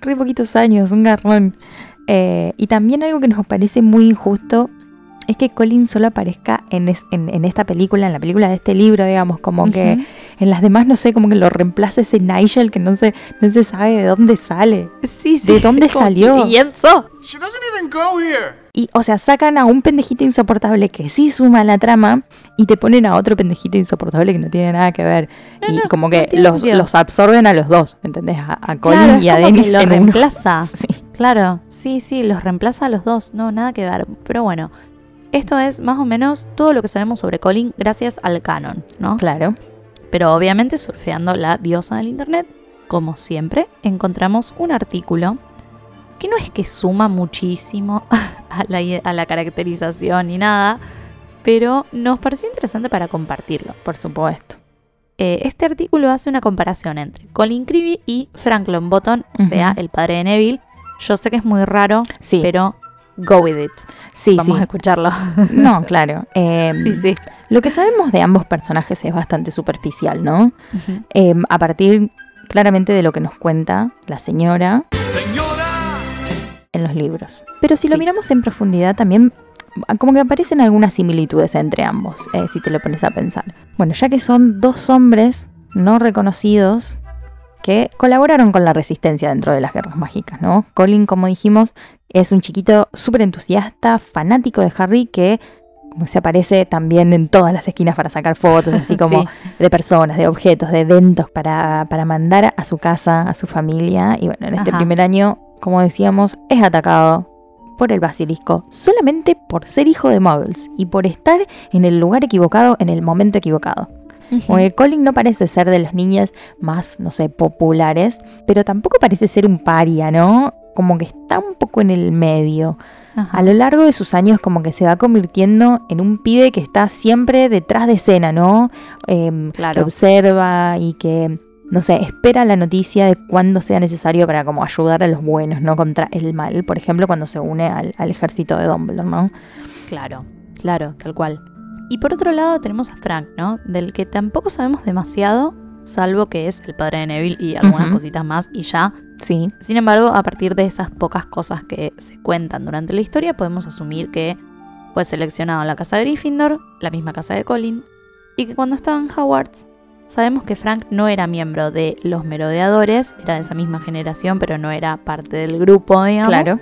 re poquitos años, un garrón. Eh, y también algo que nos parece muy injusto es que Colin solo aparezca en, es- en, en esta película, en la película de este libro, digamos, como que en las demás no sé, como que lo reemplaza ese Nigel que no se, no se sabe de dónde sale. Sí, ¿De dónde salió? ¿Y Enzo? She doesn't even go here. Y, o sea, sacan a un pendejito insoportable que sí suma a la trama y te ponen a otro pendejito insoportable que no tiene nada que ver. No, y no, como que los, absorben a los dos, ¿entendés? A, a Colin Claro, y a como que Dennis lo en reemplaza. <laughs> Sí. Claro, sí, sí, los reemplaza a los dos. No, nada que ver. Pero bueno, esto es más o menos todo lo que sabemos sobre Colin gracias al canon, ¿no? Claro. Pero obviamente surfeando la diosa del internet, como siempre, encontramos un artículo que no es que suma muchísimo <laughs> a la, a la caracterización ni nada, pero nos pareció interesante para compartirlo. Por supuesto. Eh, este artículo hace una comparación entre Colin Creevy y Frank Longbottom, o sea, el padre de Neville. Yo sé que es muy raro, Sí, pero go with it. sí, Vamos sí. a escucharlo. <laughs> No, claro. Eh, sí, sí. Lo que sabemos de ambos personajes es bastante superficial, ¿no? Eh, a partir claramente de lo que nos cuenta la señora en los libros. Pero si lo miramos en profundidad también como que aparecen algunas similitudes entre ambos, eh, si te lo pones a pensar. Bueno, ya que son dos hombres no reconocidos que colaboraron con la resistencia dentro de las guerras mágicas, ¿no? Colin, como dijimos, es un chiquito súper entusiasta, fanático de Harry, que como se aparece también en todas las esquinas para sacar fotos, así <laughs> como Sí. de personas, de objetos, de eventos para, para mandar a su casa, a su familia. Y bueno, en este Ajá. primer año, como decíamos, es atacado por el basilisco solamente por ser hijo de Muggles y por estar en el lugar equivocado en el momento equivocado. Como que Colin no parece ser de los niños más, no sé, populares, pero tampoco parece ser un paria, ¿no? Como que está un poco en el medio. Ajá. A lo largo de sus años como que se va convirtiendo en un pibe que está siempre detrás de escena, ¿no? Em, Claro. Que observa y que no sé, espera la noticia de cuando sea necesario para como ayudar a los buenos, ¿no? Contra el mal. Por ejemplo, cuando se une al, al ejército de Dumbledore, ¿no? Claro, claro, tal cual. Y por otro lado tenemos a Frank, ¿no? Del que tampoco sabemos demasiado, salvo que es el padre de Neville y algunas cositas más y ya. Sí, Sin embargo, a partir de esas pocas cosas que se cuentan durante la historia, podemos asumir que fue seleccionado en la casa de Gryffindor, la misma casa de Colin, y que cuando estaba en Hogwarts, sabemos que Frank no era miembro de los merodeadores, era de esa misma generación, pero no era parte del grupo, digamos. claro.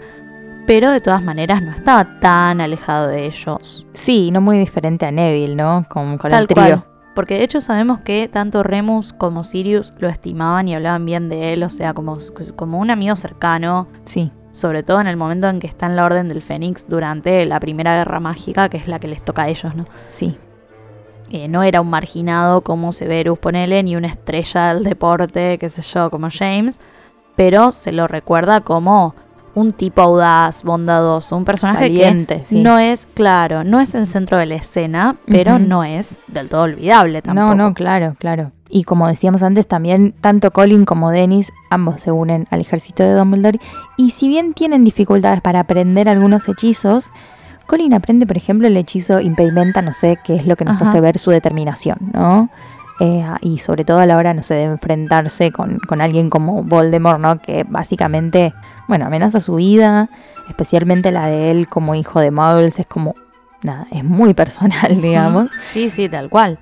Pero de todas maneras no estaba tan alejado de ellos. Sí, no muy diferente a Neville, ¿no? Con, con Tal el trío. cual. Porque de hecho sabemos que tanto Remus como Sirius lo estimaban y hablaban bien de él, o sea, como, como un amigo cercano, Sí, sobre todo en el momento en que está en la Orden del Fénix durante la Primera Guerra Mágica, que es la que les toca a ellos, ¿no? sí. Eh, no era un marginado como Severus, ponele, ni una estrella del deporte, qué sé yo, como James, pero se lo recuerda como un tipo audaz, bondadoso, un personaje Valiente, que sí. no es, claro, no es el centro de la escena, pero no es del todo olvidable tampoco. No, no, claro, claro. Y como decíamos antes, también tanto Colin como Dennis, ambos se unen al ejército de Dumbledore. Y si bien tienen dificultades para aprender algunos hechizos, Colin aprende, por ejemplo, el hechizo impedimenta, no sé, que es lo que nos Ajá. hace ver su determinación, ¿no? Eh, y sobre todo a la hora, no sé, de enfrentarse con, con alguien como Voldemort, ¿no? Que básicamente, bueno, amenaza su vida, especialmente la de él como hijo de Muggles, es como, nada, es muy personal, digamos. Sí, sí, tal cual.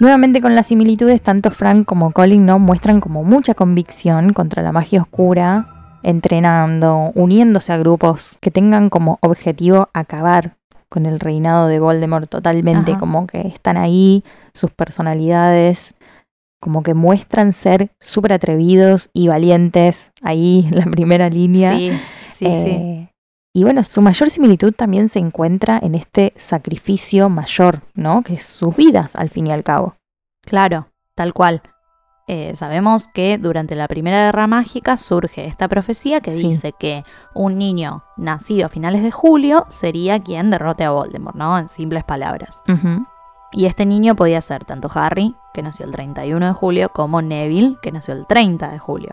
Nuevamente con las similitudes, tanto Frank como Colin no muestran como mucha convicción contra la magia oscura, entrenando, uniéndose a grupos que tengan como objetivo acabar con el reinado de Voldemort totalmente, Ajá. como que están ahí, sus personalidades, como que muestran ser súper atrevidos y valientes ahí en <laughs> la primera línea. Sí, sí, sí. Eh, Y bueno, su mayor similitud también se encuentra en este sacrificio mayor, ¿no? Que es sus vidas, al fin y al cabo. Claro, tal cual. Eh, sabemos que durante la Primera Guerra Mágica surge esta profecía que Sí. dice que un niño nacido a finales de julio sería quien derrote a Voldemort, ¿no? En simples palabras. Y este niño podía ser tanto Harry, que nació el 31 de julio, como Neville, que nació el 30 de julio.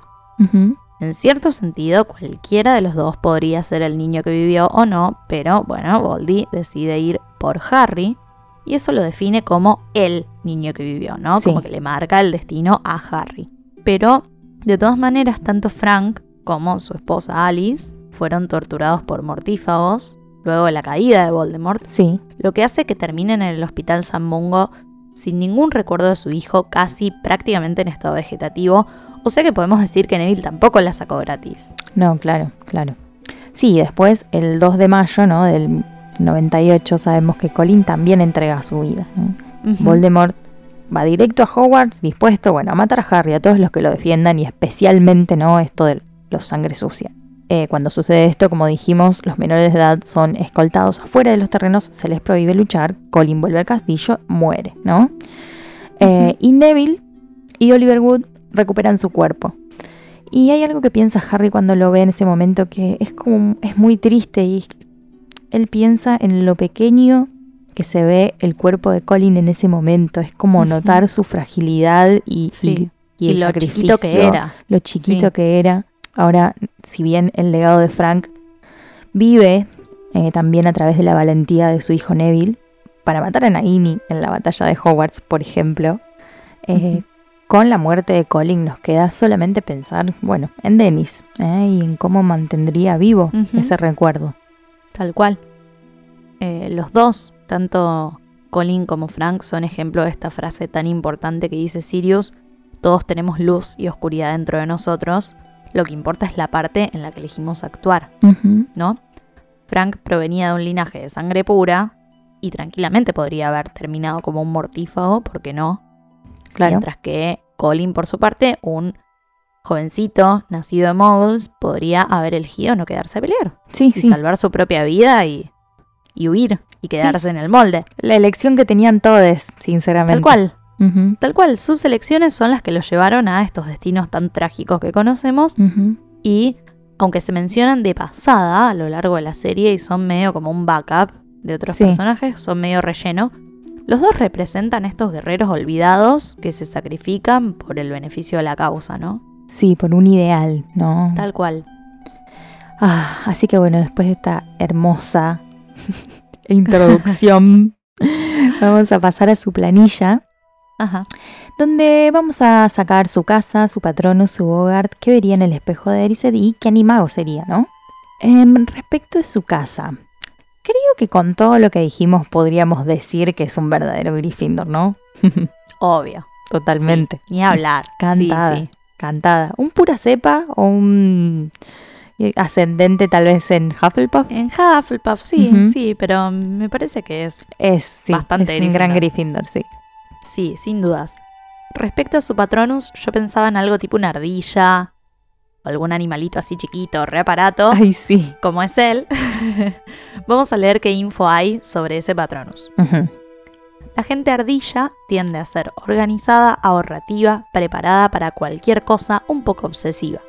En cierto sentido, cualquiera de los dos podría ser el niño que vivió o no, pero bueno, Voldy decide ir por Harry y eso lo define como el niño que vivió, ¿no? Sí. Como que le marca el destino a Harry. Pero, de todas maneras, tanto Frank como su esposa Alice fueron torturados por mortífagos luego de la caída de Voldemort, Sí, lo que hace que terminen en el hospital San Mungo sin ningún recuerdo de su hijo, casi prácticamente en estado vegetativo. O sea que podemos decir que Neville tampoco la sacó gratis. no, claro, claro. Sí, después, el 2 de mayo, ¿no? Del 98, sabemos que Colin también entrega su vida. Voldemort va directo a Hogwarts dispuesto, bueno, a matar a Harry, a todos los que lo defiendan y especialmente, ¿no? Esto de los sangre sucia. Eh, cuando sucede esto, como dijimos, los menores de edad son escoltados afuera de los terrenos, se les prohíbe luchar, Colin vuelve al castillo, muere, ¿no? Eh, Y Neville y Oliver Wood recuperan su cuerpo. Y hay algo que piensa Harry cuando lo ve en ese momento que es como es muy triste y él piensa en lo pequeño que se ve el cuerpo de Colin en ese momento. Es como notar su fragilidad y, Sí. y, y el lo sacrificio chiquito que era. lo chiquito Sí. que era. Ahora, si bien el legado de Frank vive eh, también a través de la valentía de su hijo Neville para matar a Nagini en la batalla de Hogwarts, por ejemplo, eh, con la muerte de Colin nos queda solamente pensar, bueno, en Dennis eh, y en cómo mantendría vivo ese recuerdo. Tal cual. Eh, los dos, tanto Colin como Frank, son ejemplo de esta frase tan importante que dice Sirius, todos tenemos luz y oscuridad dentro de nosotros, lo que importa es la parte en la que elegimos actuar. ¿no? Frank provenía de un linaje de sangre pura y tranquilamente podría haber terminado como un mortífago, ¿por qué no? Claro. Mientras que Colin, por su parte, un jovencito nacido de Muggles, podría haber elegido no quedarse a pelear Sí, y sí. salvar su propia vida y, y huir y quedarse en el molde. La elección que tenían todos, sinceramente. Tal cual, tal cual. Sus elecciones son las que los llevaron a estos destinos tan trágicos que conocemos y aunque se mencionan de pasada a lo largo de la serie y son medio como un backup de otros Sí. personajes, son medio relleno, Los dos representan estos guerreros olvidados que se sacrifican por el beneficio de la causa, ¿no? Sí, por un ideal, ¿no? Tal cual. Ah, así que bueno, después de esta hermosa <laughs> introducción, <laughs> vamos a pasar a su planilla, Ajá. donde vamos a sacar su casa, su patrono, su Bogart, que vería en el espejo de Erised y qué animado sería, ¿no? Em, respecto de su casa, creo que con todo lo que dijimos podríamos decir que es un verdadero Gryffindor, ¿no? <laughs> Obvio. Totalmente. Sí, ni hablar. Cantada. Sí, sí. Cantada. ¿Un pura cepa o un eh, ascendente tal vez en Hufflepuff? En Hufflepuff, sí, sí, pero me parece que es Es, sí, Bastante es un gran Gryffindor. Sí. Sí, sin dudas. Respecto a su patronus, yo pensaba en algo tipo una ardilla o algún animalito así chiquito, re aparato, Ay, sí. como es él. <laughs> Vamos a leer qué info hay sobre ese patronus. Ujú. La gente ardilla tiende a ser organizada, ahorrativa, preparada para cualquier cosa, un poco obsesiva.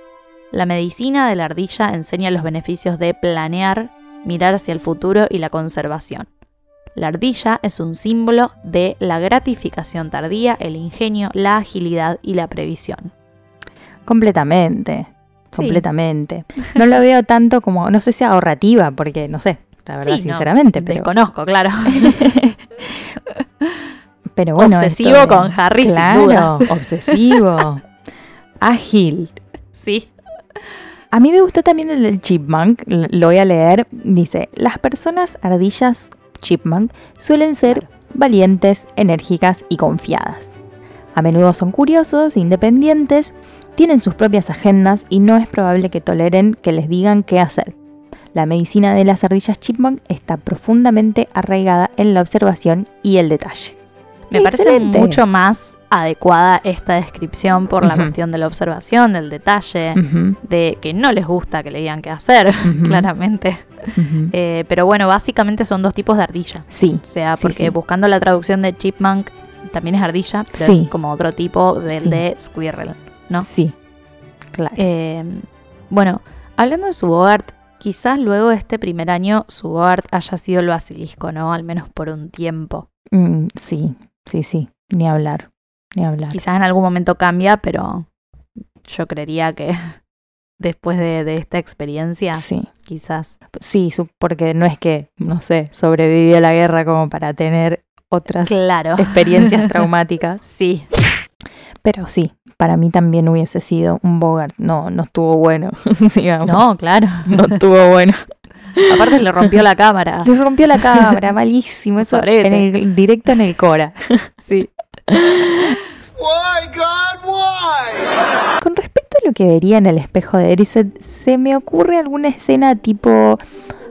La medicina de la ardilla enseña los beneficios de planear, mirar hacia el futuro y la conservación. La ardilla es un símbolo de la gratificación tardía, el ingenio, la agilidad y la previsión. Completamente. Sí. Completamente. <laughs> No lo veo tanto como, no sé si ahorrativa, porque no sé, la verdad, Sí, no, sinceramente. pero, Desconozco, claro. <laughs> pero bueno. Obsesivo esto con Harry, sin claro, dudas. <laughs> obsesivo. Ágil. sí. A mí me gustó también el del chipmunk, lo voy a leer. Dice, las personas ardillas chipmunk suelen ser valientes, enérgicas y confiadas. A menudo son curiosos, independientes, tienen sus propias agendas y no es probable que toleren que les digan qué hacer. La medicina de las ardillas chipmunk está profundamente arraigada en la observación y el detalle. Me parece mucho más adecuada esta descripción por la cuestión de la observación, del detalle, de que no les gusta que le digan qué hacer, <laughs> claramente. Eh, pero bueno, básicamente son dos tipos de ardilla. Sí, O sea, porque sí. buscando la traducción de chipmunk también es ardilla, pero Sí. es como otro tipo del de squirrel, ¿no? sí, claro. Eh, bueno, hablando de su Bogart, quizás luego de este primer año su Bogart haya sido el basilisco, ¿no? Al menos por un tiempo. Mm, sí, sí, sí, ni hablar, ni hablar. Quizás en algún momento cambia, pero yo creería que <laughs> después de, de esta experiencia, Sí, quizás. sí, porque no es que, no sé, sobrevivió a la guerra como para tener otras Claro. experiencias <laughs> traumáticas. Sí, Pero sí, para mí también hubiese sido un Bogart. No, no estuvo bueno, <laughs> digamos. no, claro. no estuvo bueno. Aparte le rompió la cámara. Le rompió la cámara, malísimo. Eso Sorete. en el, directo en el Cora. <laughs> Sí. Why, God, why? Con respecto a lo que vería en el espejo de Erised, se me ocurre alguna escena tipo,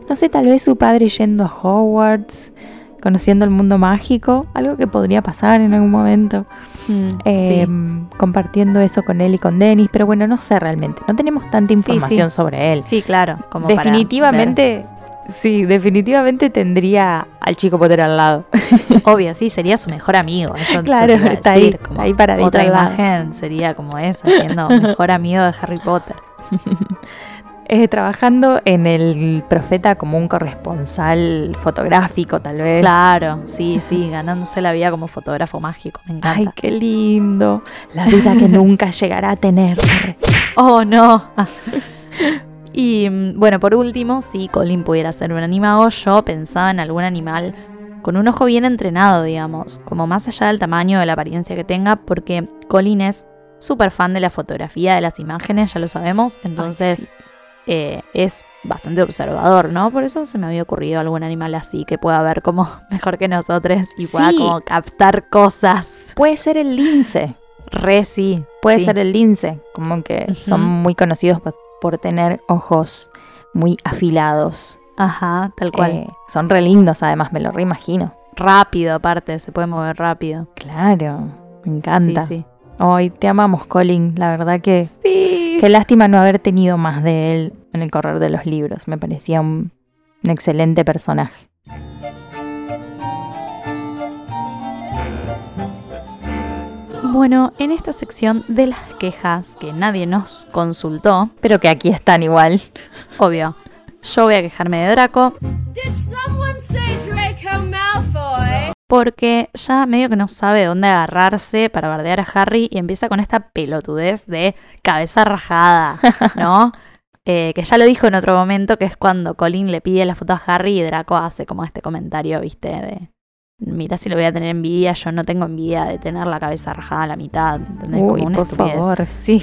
no sé, tal vez su padre yendo a Hogwarts, conociendo el mundo mágico, algo que podría pasar en algún momento, Mm, eh, sí. compartiendo eso con él y con Dennis, pero bueno, no sé realmente, no tenemos tanta información sí. sobre él. Sí, claro. Como para definitivamente, sí, definitivamente tendría al chico Potter al lado. <laughs> Obvio, sí, sería su mejor amigo. Eso Claro, está ahí, como está ahí paradito Otra al lado. imagen sería como esa, siendo mejor amigo de Harry Potter. <laughs> Eh, trabajando en el profeta como un corresponsal fotográfico, tal vez. Claro, sí, sí, ganándose la vida como fotógrafo mágico. Me encanta. Ay, qué lindo. La vida que nunca llegará a tener. Oh, no. <laughs> Y mm, bueno, por último, si Colin pudiera ser un animago, yo pensaba en algún animal con un ojo bien entrenado, digamos, como más allá del tamaño de la apariencia que tenga, porque Colin es súper fan de la fotografía, de las imágenes, ya lo sabemos, entonces eh, es bastante observador, ¿no? Por eso se me había ocurrido algún animal así que pueda ver como <laughs> mejor que nosotros y pueda como captar cosas. Puede ser el lince. Re sí. Puede sí. ser el lince. Como que son muy conocidos por, por tener ojos muy afilados. Ajá, tal cual. Eh, son re lindos, además, me lo reimagino. Rápido, aparte, se puede mover rápido. Claro, me encanta. Sí, sí. Ay, te amamos, Colin. La verdad que Sí. qué lástima no haber tenido más de él en el correr de los libros. Me parecía un, un excelente personaje. Bueno, en esta sección de las quejas que nadie nos consultó, Pero que aquí están igual. obvio, yo voy a quejarme de Draco. Porque ya medio que no sabe dónde agarrarse para bardear a Harry y empieza con esta pelotudez de cabeza rajada, <laughs> ¿no? Eh, que ya lo dijo en otro momento, que es cuando Colin le pide la foto a Harry y Draco hace como este comentario, viste, de mira si lo voy a tener envidia, yo no tengo envidia de tener la cabeza rajada a la mitad, ¿entendés? Uy, como una por estupidez. favor, sí.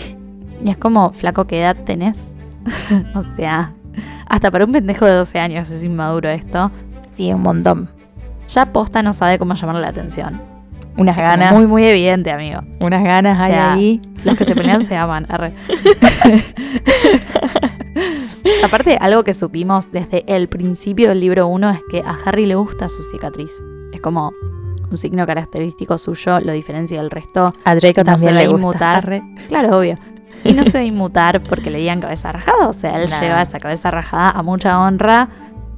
Y es como, flaco, ¿qué edad tenés? <laughs> o sea, hasta para un pendejo de 12 años es inmaduro esto. Sí, un montón. Ya posta no sabe cómo llamarle la atención. Unas ganas. Muy, muy evidente, amigo. Unas ganas hay O sea, ahí. Los que se pelean se aman. arre. <laughs> Aparte, algo que supimos desde el principio del libro 1 es que a Harry le gusta su cicatriz. Es como un signo característico suyo, lo diferencia del resto. A Draco no también le gusta. inmutar. Arre. Claro, obvio. Y no se va a inmutar porque le digan cabeza rajada. O sea, él No. lleva esa cabeza rajada a mucha honra,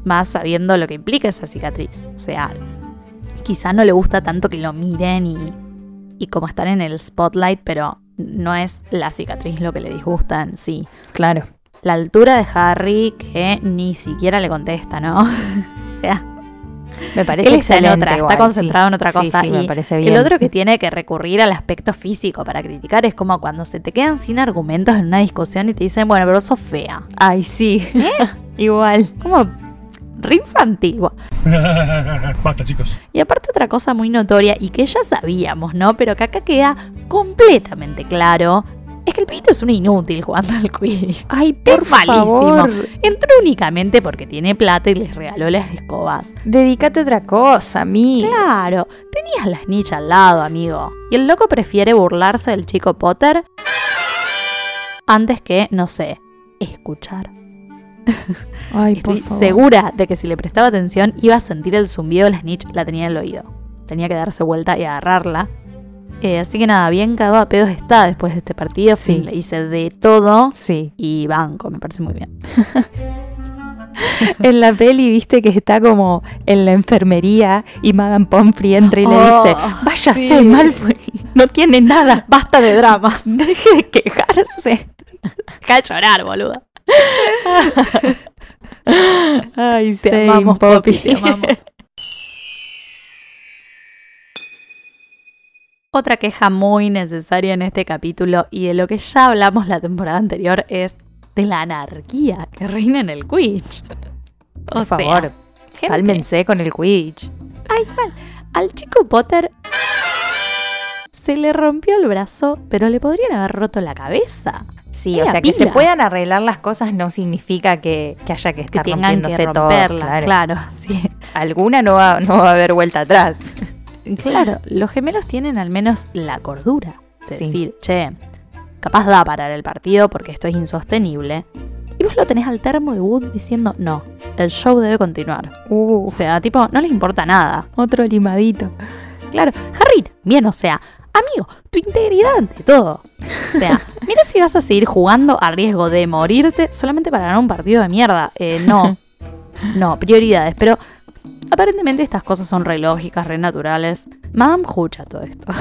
más sabiendo lo que implica esa cicatriz. O sea, quizá no le gusta tanto que lo miren y, y como están en el spotlight, pero no es la cicatriz lo que le disgusta en sí. Claro. La altura de Harry que ni siquiera le contesta, ¿no? <laughs> o sea, Me parece él está en excelente. otra, igual, está concentrado sí. en otra cosa. sí, y me parece bien. el otro que tiene que recurrir al aspecto físico para criticar es como cuando se te quedan sin argumentos en una discusión y te dicen, bueno, pero sos fea. Ay, sí. <laughs> igual. Como re infantil. <laughs> Basta, chicos. Y aparte otra cosa muy notoria y que ya sabíamos, ¿no? Pero que acá queda completamente claro. Es que el pibito es un inútil jugando al Quidditch. Ay, por Es malísimo. favor. Entró únicamente porque tiene plata y les regaló las escobas. Dedícate a otra cosa, mí. Claro, tenías la snitch al lado, amigo. Y el loco prefiere burlarse del chico Potter antes que, no sé, escuchar. <laughs> Ay, por Estoy favor. segura de que si le prestaba atención iba a sentir el zumbido de la snitch, la tenía en el oído. Tenía que darse vuelta y agarrarla. Eh, así que nada, bien cagado a pedos está después de este partido. Sí. Le hice de todo Sí. y banco, me parece muy bien. <laughs> En la peli, viste que está como en la enfermería y Madame Pomfrey entra y le Oh, dice: Váyase. Malfoy. <laughs> No tiene nada. Basta de dramas. Deje de quejarse. Deja de llorar, boluda. Ay, Te same, amamos, Poppy. Te amamos. Otra queja muy necesaria en este capítulo y de lo que ya hablamos la temporada anterior es de la anarquía que reina en el Quidditch. Por favor, cálmense con el Quidditch. Ay, mal. Al chico Potter se le rompió el brazo, pero le podrían haber roto la cabeza. Sí, Era o sea, que se puedan arreglar las cosas no significa que, que haya que Que estar que rompiéndose todo. romperla, Claro. claro, <laughs> sí. Alguna no va, no va a haber vuelta atrás. Claro, los gemelos tienen al menos la cordura de Sí. decir, che, capaz da parar el partido porque esto es insostenible. Y vos lo tenés al termo de Wood diciendo, no, el show debe continuar. Uh, O sea, tipo, no les importa nada. otro limadito. Claro, Harry, bien, o sea, amigo, tu integridad ante todo. O sea, <laughs> mira si vas a seguir jugando a riesgo de morirte solamente para ganar un partido de mierda. Eh, no, no, prioridades. Pero aparentemente estas cosas son re lógicas, re naturales. Madame escucha todo esto.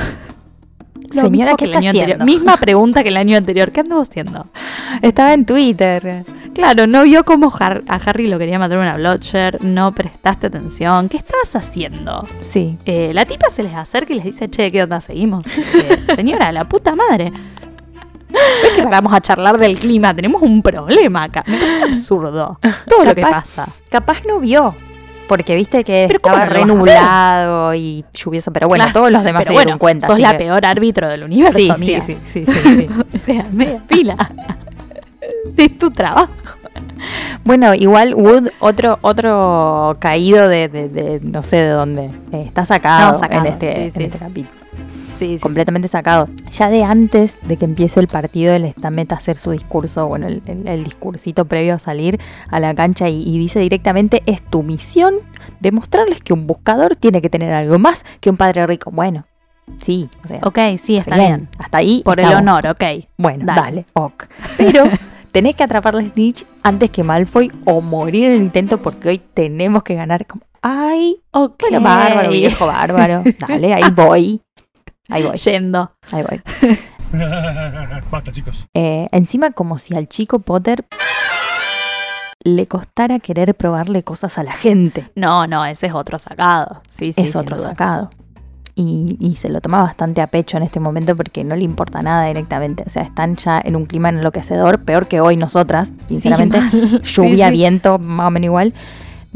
Lo Señora, mismo ¿qué que el está año anterior. haciendo? Misma <laughs> pregunta que el año anterior. ¿Qué anduvo haciendo? Estaba en Twitter. Claro, no vio cómo Har- a Harry lo quería matar una Blotcher, no prestaste atención. ¿Qué estabas haciendo? Sí. Eh, la tipa se les acerca y les dice, che, ¿qué onda? Seguimos. Eh, señora, la puta madre. Es que paramos a charlar del clima, tenemos un problema acá. Me parece absurdo. Todo lo que pasa. Capaz no vio. Porque viste que Pero ¿cómo estaba ver? renublado y lluvioso. Pero bueno, Claro, todos los demás Pero se bueno, dieron cuenta. sos la que- peor árbitro del universo, Sí, sí, sí, sí, sí, sí. <laughs> o sea, media pila. <laughs> es tu trabajo. Bueno, igual Wood, otro, otro caído de, de- de no sé de dónde. Eh, está sacado, No, sacado, en este, sí, en sí. este capítulo. Sí, sí. completamente sacado. Ya de antes de que empiece el partido, él está meta a hacer su discurso, bueno, el, el- el discursito previo a salir a la cancha y, y dice directamente, es tu misión demostrarles que un buscador tiene que tener algo más que un padre rico. Bueno, sí, o sea, Ok, sí, está bien. Hasta ahí. Por el honor, ok. Bueno, Dale. dale, ok. Pero <laughs> tenés que atrapar a Snitch antes que Malfoy o morir en el intento porque hoy tenemos que ganar. Como, Ay, Ok. bueno, bárbaro, viejo, bárbaro. Dale, ahí <laughs> voy. Ahí voy, Yendo. ahí voy. <laughs> Basta, chicos. Eh, encima como si al chico Potter le costara querer probarle cosas a la gente. No, no, ese es otro sacado. Sí, sí, es otro duda. sacado. Y, y se lo toma bastante a pecho en este momento porque no le importa nada directamente. O sea, están ya en un clima enloquecedor, peor que hoy nosotras, sinceramente. mal. <laughs> Lluvia, Sí, sí. viento, más o menos igual.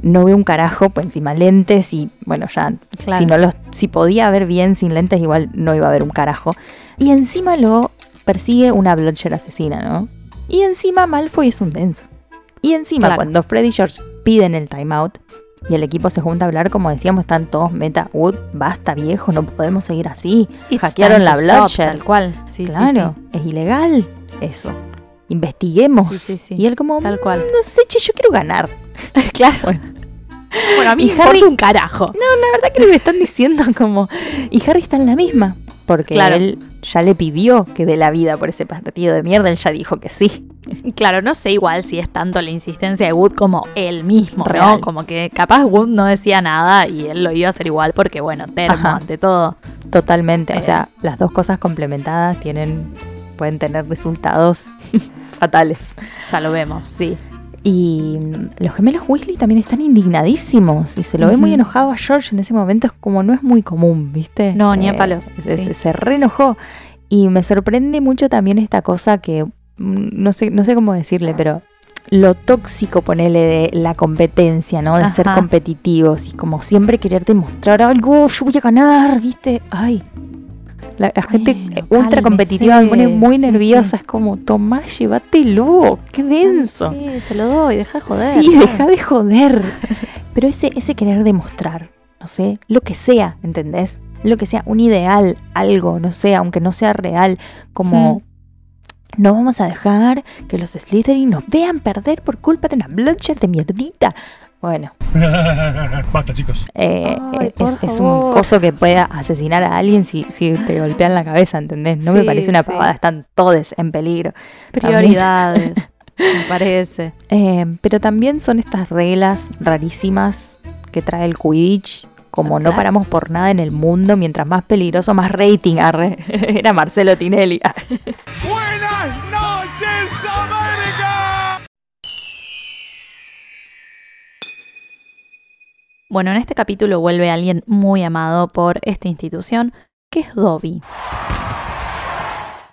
No veo un carajo, pues encima lentes y bueno, ya Claro. si no los, si podía ver bien sin lentes, igual no iba a ver un carajo. Y encima lo persigue una Bloodshed asesina, ¿no? Y encima Malfoy es un denso. Y encima Claro. cuando Freddy y George piden el timeout y el equipo se junta a hablar, como decíamos, están todos meta, Wood, basta viejo, no podemos seguir así. It's Hackearon la Bloodshed. Tal cual. Sí, sí, claro, es ilegal eso. Investiguemos. Sí, sí, sí. Y él como, Tal cual. no sé, che, yo quiero ganar. <laughs> Claro. Bueno. Bueno, a mí me Harry- un carajo. No, la verdad que me están diciendo como... Y Harry está en la misma. Porque Claro. él ya le pidió que dé la vida por ese partido de mierda. Él ya dijo que sí. Claro, no sé igual si es tanto la insistencia de Wood como él mismo, Real. ¿no? Como que capaz Wood no decía nada y él lo iba a hacer igual porque, bueno, termo Ajá. ante todo. Totalmente. Eh. O sea, las dos cosas complementadas tienen... Pueden tener resultados <laughs> fatales. Ya lo vemos, sí. Y mm, los gemelos Weasley también están indignadísimos. Y se lo ve muy enojado a George en ese momento. Es como no es muy común, ¿viste? No, ni a palos, Se, sí. se, se reenojó. Y me sorprende mucho también esta cosa que... mm, No sé, no sé cómo decirle, pero... Lo tóxico, ponele, de la competencia, ¿no? De ser competitivos. Y como siempre querer demostrar algo, yo voy a ganar, ¿viste? Ay. La, la gente Bueno, ultra competitiva me pone muy Sí, nerviosa. sí. Es como, Tomás, llévatelo. Qué denso. Sí, te lo doy, deja de joder. Sí, deja de joder. <laughs> Pero ese, ese querer demostrar, no sé, lo que sea, ¿entendés? Lo que sea, un ideal, algo, no sé, aunque no sea real, como no vamos a dejar que los Slytherin nos vean perder por culpa de una Bloodshed de mierdita. Bueno, <laughs> Basta, chicos. eh, Ay, eh, es, es un coso que puede asesinar a alguien si, si te golpean la cabeza, ¿entendés? No me parece una sí. pavada, están todos en peligro. Prioridades, <laughs> me parece. Eh, pero también son estas reglas rarísimas que trae el Quidditch. Como no paramos por nada en el mundo, mientras más peligroso, más rating. Arre. <laughs> Era Marcelo Tinelli. Buenas noches. Bueno, en este capítulo vuelve alguien muy amado por esta institución, que es Dobby.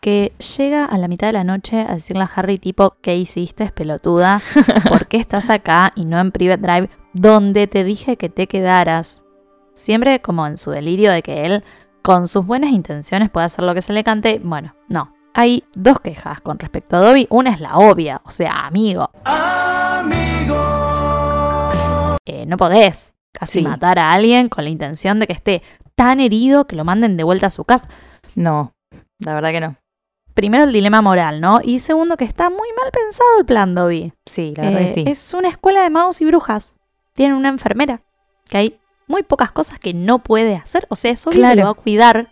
Que llega a la mitad de la noche a decirle a Harry tipo, ¿qué hiciste, pelotuda? ¿Por qué estás acá y no en Private Drive, donde te dije que te quedaras? Siempre como en su delirio de que él, con sus buenas intenciones, puede hacer lo que se le cante. Bueno, no. Hay dos quejas con respecto a Dobby. Una es la obvia, o sea, amigo. Eh, no podés casi Sí. matar a alguien con la intención de que esté tan herido que lo manden de vuelta a su casa. No, la verdad que no. Primero el dilema moral, ¿no? Y segundo que está muy mal pensado el plan Dobby. Sí, la verdad Eh, que sí. Es una escuela de magos y brujas. Tienen una enfermera. Que hay muy pocas cosas que no puede hacer. O sea, es obvio que Claro. lo va a cuidar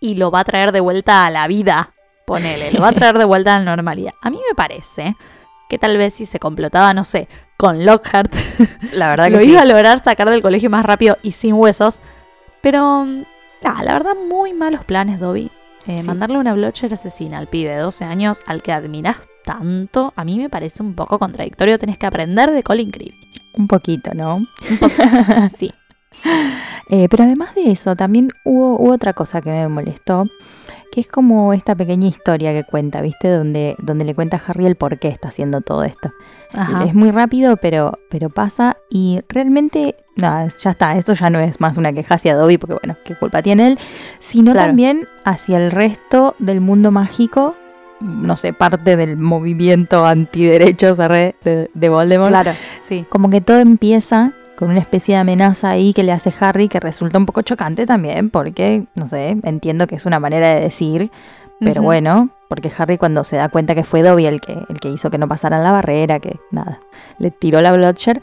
y lo va a traer de vuelta a la vida. Ponele, lo va a traer de vuelta a la normalidad. A mí me parece que tal vez si se complotaba, no sé, con Lockhart, <laughs> La verdad <laughs> que lo sí. iba a lograr sacar del colegio más rápido y sin huesos. Pero, mm, ah, la verdad, muy malos planes, Dobby. Eh, Sí. Mandarle una blotcher asesina al pibe de 12 años al que admiras tanto, a mí me parece un poco contradictorio. Tenés que aprender de Colin Creevy. Un poquito, ¿no? <laughs> Sí. Eh, pero además de eso, también hubo, hubo otra cosa que me molestó, que es como esta pequeña historia que cuenta, ¿viste? Donde, donde le cuenta a Harry el por qué está haciendo todo esto. Ajá. Es muy rápido, pero, pero pasa y realmente, nada, ya está, esto ya no es más una queja hacia Dobby, porque bueno, qué culpa tiene él, sino Claro. también hacia el resto del mundo mágico, no sé, parte del movimiento antiderechos de, de Voldemort. Claro, sí. Como que todo empieza con una especie de amenaza ahí que le hace Harry que resulta un poco chocante también, porque, no sé, entiendo que es una manera de decir, pero bueno, porque Harry cuando se da cuenta que fue Dobby el que, el que hizo que no pasaran la barrera, que nada, le tiró la Bloodshed,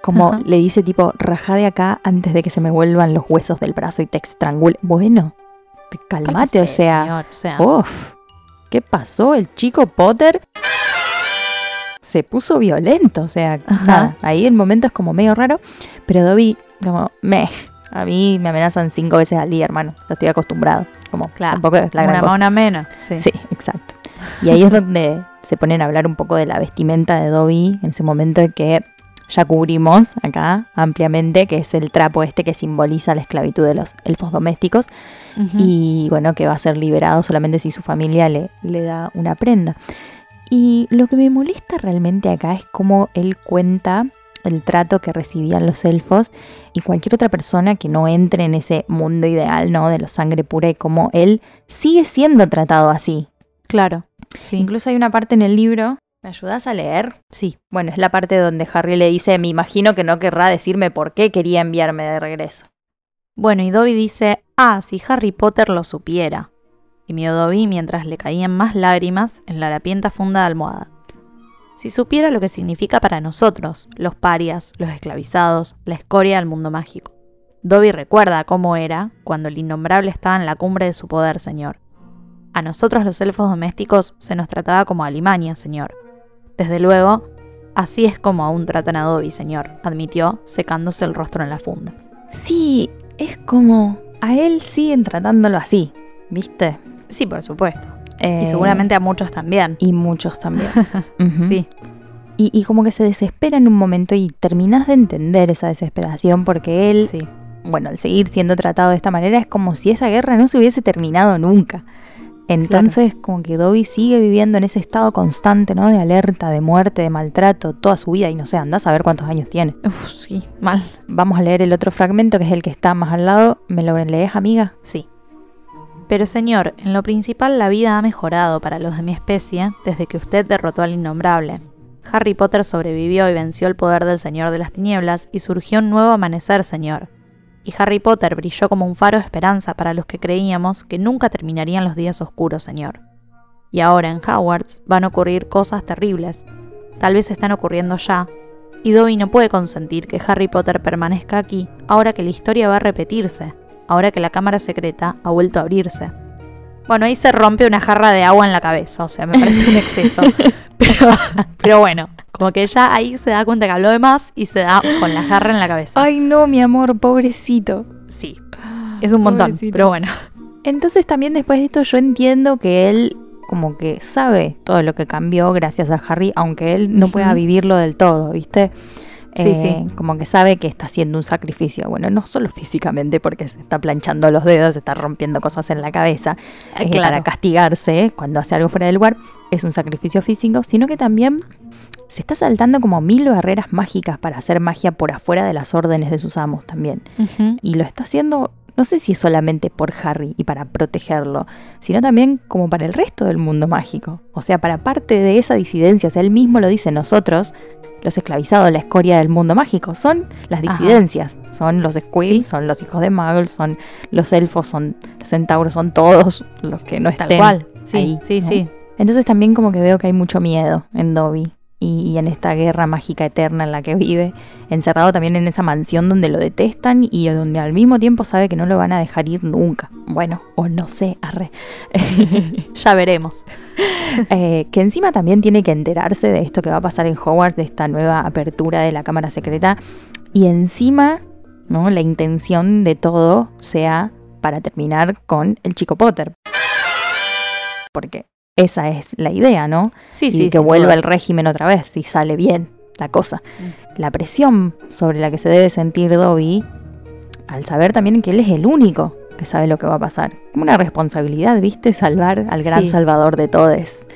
como le dice tipo, rajá de acá antes de que se me vuelvan los huesos del brazo y te estrangule. Bueno, calmate, o sea, señor, o sea, Uf, ¿qué pasó? El chico Potter se puso violento, o sea, nada, ahí el momento es como medio raro, pero Dobby, como, meh, a mí me amenazan cinco veces al día, hermano, lo estoy acostumbrado, como, Claro, tampoco es la gran una cosa. una menos. Sí. Sí, exacto. Y ahí es donde, se ponen a hablar un poco de la vestimenta de Dobby en ese momento en que ya cubrimos acá ampliamente, que es el trapo este que simboliza la esclavitud de los elfos domésticos y bueno, que va a ser liberado solamente si su familia le, le da una prenda. Y lo que me molesta realmente acá es cómo él cuenta el trato que recibían los elfos y cualquier otra persona que no entre en ese mundo ideal, ¿no? De la sangre pura y cómo él sigue siendo tratado así. Claro. Sí. Incluso hay una parte en el libro, ¿me ayudas a leer? Sí. Bueno, es la parte donde Harry le dice, me imagino que no querrá decirme por qué quería enviarme de regreso. Bueno, y Dobby dice, ah, si Harry Potter lo supiera. Gimió Dobby mientras le caían más lágrimas en la harapienta funda de almohada. Si supiera lo que significa para nosotros, los parias, los esclavizados, la escoria del mundo mágico. Dobby recuerda cómo era cuando el innombrable estaba en la cumbre de su poder, señor. A nosotros los elfos domésticos se nos trataba como alimaña, señor. Desde luego, así es como aún tratan a Dobby, señor, admitió, secándose el rostro en la funda. Sí, es como a él siguen tratándolo así, ¿viste? Sí, por supuesto. Eh, Y seguramente a muchos también. Y muchos también. <laughs> Sí. Y, y como que se desespera en un momento y terminas de entender esa desesperación porque él, Sí. bueno, al seguir siendo tratado de esta manera es como si esa guerra no se hubiese terminado nunca. Entonces, como que Dobby sigue viviendo en ese estado constante, ¿no? De alerta, de muerte, de maltrato, toda su vida y no sé, andás a ver cuántos años tiene. Uf, sí, mal. Vamos a leer el otro fragmento que es el que está más al lado. ¿Me lo lees, amiga? Sí. Pero señor, en lo principal la vida ha mejorado para los de mi especie desde que usted derrotó al innombrable. Harry Potter sobrevivió y venció el poder del Señor de las Tinieblas y surgió un nuevo amanecer, señor. Y Harry Potter brilló como un faro de esperanza para los que creíamos que nunca terminarían los días oscuros, señor. Y ahora en Hogwarts van a ocurrir cosas terribles. Tal vez están ocurriendo ya. Y Dobby no puede consentir que Harry Potter permanezca aquí ahora que la historia va a repetirse, ahora que la cámara secreta ha vuelto a abrirse. Bueno, ahí se rompe una jarra de agua en la cabeza, o sea, me parece un <laughs> exceso. pero, pero bueno, como que ya ahí se da cuenta que habló de más y se da con la jarra en la cabeza. Ay, no, mi amor, pobrecito. sí, es un montón, Pobrecito. pero bueno. Entonces también después de esto yo entiendo que él como que sabe todo lo que cambió gracias a Harry, aunque él no pueda vivirlo del todo, ¿viste? Sí, Eh, sí. Como que sabe que está haciendo un sacrificio. Bueno, no solo <laughs> físicamente porque se está planchando los dedos, se está rompiendo cosas en la cabeza Ah, eh, claro. para castigarse cuando hace algo fuera del lugar, es un sacrificio físico, sino que también se está saltando como mil barreras mágicas para hacer magia por afuera de las órdenes de sus amos también. Y lo está haciendo, no sé si es solamente por Harry y para protegerlo, sino también como para el resto del mundo mágico. O sea, para parte de esa disidencia, o sea, él mismo lo dice, nosotros, los esclavizados, la escoria del mundo mágico, son las Ajá. disidencias, son los squibs, Sí. son los hijos de Muggles, son los elfos, son los centauros, son todos los que no Tal estén cual. Sí, ahí, sí, ¿no? sí. Entonces también como que veo que hay mucho miedo en Dobby y, y en esta guerra mágica eterna en la que vive, encerrado también en esa mansión donde lo detestan y donde al mismo tiempo sabe que no lo van a dejar ir nunca. Bueno, o no sé, arre. <laughs> Ya veremos. <laughs> Eh, que encima también tiene que enterarse de esto que va a pasar en Hogwarts, de esta nueva apertura de la Cámara Secreta. Y encima, ¿no? La intención de todo sea para terminar con el chico Potter. Porque esa es la idea, ¿no? Sí, y sí. que sin vuelva el régimen otra vez, si sale bien la cosa. La presión sobre la que se debe sentir Dobby, al saber también que él es el único que sabe lo que va a pasar. Como una responsabilidad, ¿viste? Salvar al gran Sí. salvador de todos.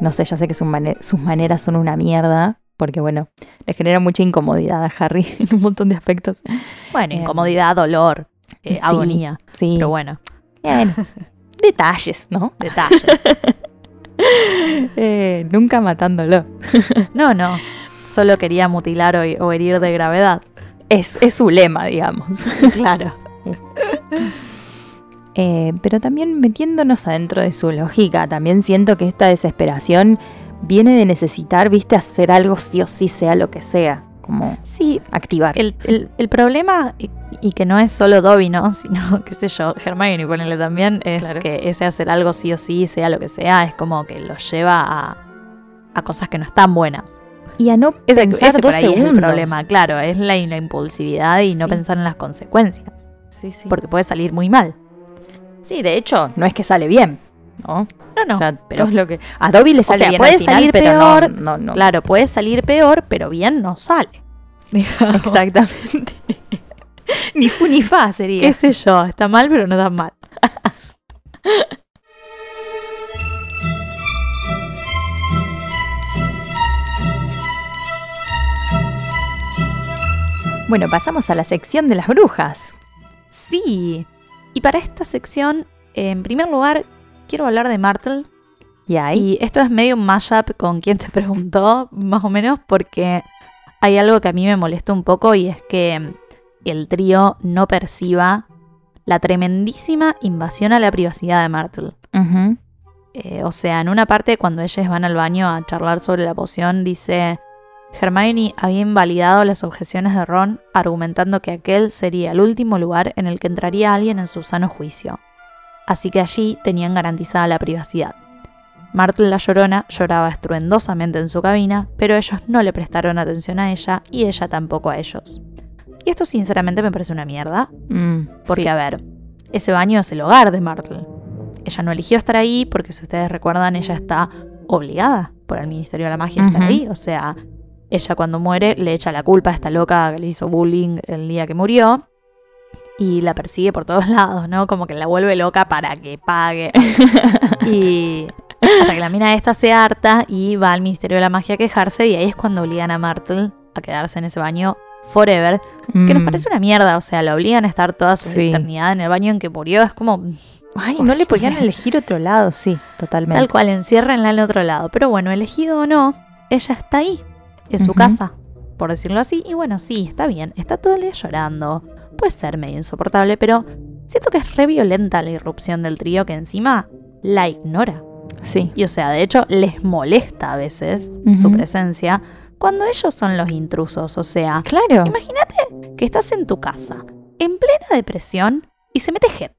No sé, ya sé que sus, mane- sus maneras son una mierda, porque bueno, le genera mucha incomodidad a Harry <laughs> en un montón de aspectos. Bueno, Eh, incomodidad, dolor, eh, sí, agonía. Sí, Pero bueno, Bueno, <laughs> detalles, ¿no? detalle. <laughs> <laughs> Eh, nunca matándolo. <laughs> No, no. Solo quería mutilar o, o herir de gravedad. Es, es su lema, digamos. <laughs> Claro. Eh, pero también metiéndonos adentro de su lógica, también siento que esta desesperación viene de necesitar, viste, hacer algo sí o sí, sea lo que sea, como Sí, activar. el, el- el problema, y, y que no es solo Dobby, ¿no? <laughs> Sino, qué sé yo, Hermione, ponele también, es Claro. que ese hacer algo sí o sí, sea lo que sea, es como que lo lleva a, a cosas que no están buenas. Y a no Ese, pensar ese por ahí es el problema, claro, es la, la impulsividad y no Sí. pensar en las consecuencias, Sí, sí. porque puede salir muy mal. Sí, de hecho, no es que sale bien. ¿No? No, no, o sea, pero- todo lo que a Dobby le O sale sea, bien puede al final, salir pero peor. no, no, Claro, puede salir peor, pero bien no sale. <laughs> Exactamente. <laughs> ni fu ni fa sería. Qué sé yo, está mal, pero no tan mal. <laughs> Bueno, pasamos a la sección de las brujas. Sí. Y para esta sección, en primer lugar, quiero hablar de Martel. Y ahí. Y esto es medio un mashup con quien te <laughs> preguntó, más o menos, porque hay algo que a mí me molesta un poco y es que el trío no perciba la tremendísima invasión a la privacidad de Martel. Eh, o sea, en una parte cuando ellos van al baño a charlar sobre la poción, dice, Hermione había invalidado las objeciones de Ron, argumentando que aquel sería el último lugar en el que entraría alguien en su sano juicio. Así que allí tenían garantizada la privacidad. Martel la Llorona lloraba estruendosamente en su cabina, pero ellos no le prestaron atención a ella y ella tampoco a ellos. Y esto sinceramente me parece una mierda, Mm, porque sí. a ver, ese baño es el hogar de Martel. Ella no eligió estar ahí porque si ustedes recuerdan, ella está obligada por el Ministerio de la Magia a estar ahí. O sea, ella cuando muere le echa la culpa a esta loca que le hizo bullying el día que murió. Y la persigue por todos <laughs> lados, ¿no? Como que la vuelve loca para que pague. <laughs> y hasta que la mina esta se harta y va al Ministerio de la Magia a quejarse. Y ahí es cuando obligan a Martel a quedarse en ese baño forever. Que nos Mm. parece una mierda. O sea, la obligan a estar toda su Sí. eternidad en el baño en que murió. Es como, Ay, no le podían <laughs> elegir otro lado, sí, totalmente. Tal cual, enciérrenla en el otro lado. Pero bueno, elegido o no, ella está ahí, en su casa, por decirlo así. Y bueno, sí, está bien, está todo el día llorando. Puede ser medio insoportable, pero siento que es re violenta la irrupción del trío que encima la ignora. Sí. Y o sea, de hecho, les molesta a veces su presencia cuando ellos son los intrusos. O sea, Claro. imagínate que estás en tu casa, en plena depresión, y se mete gente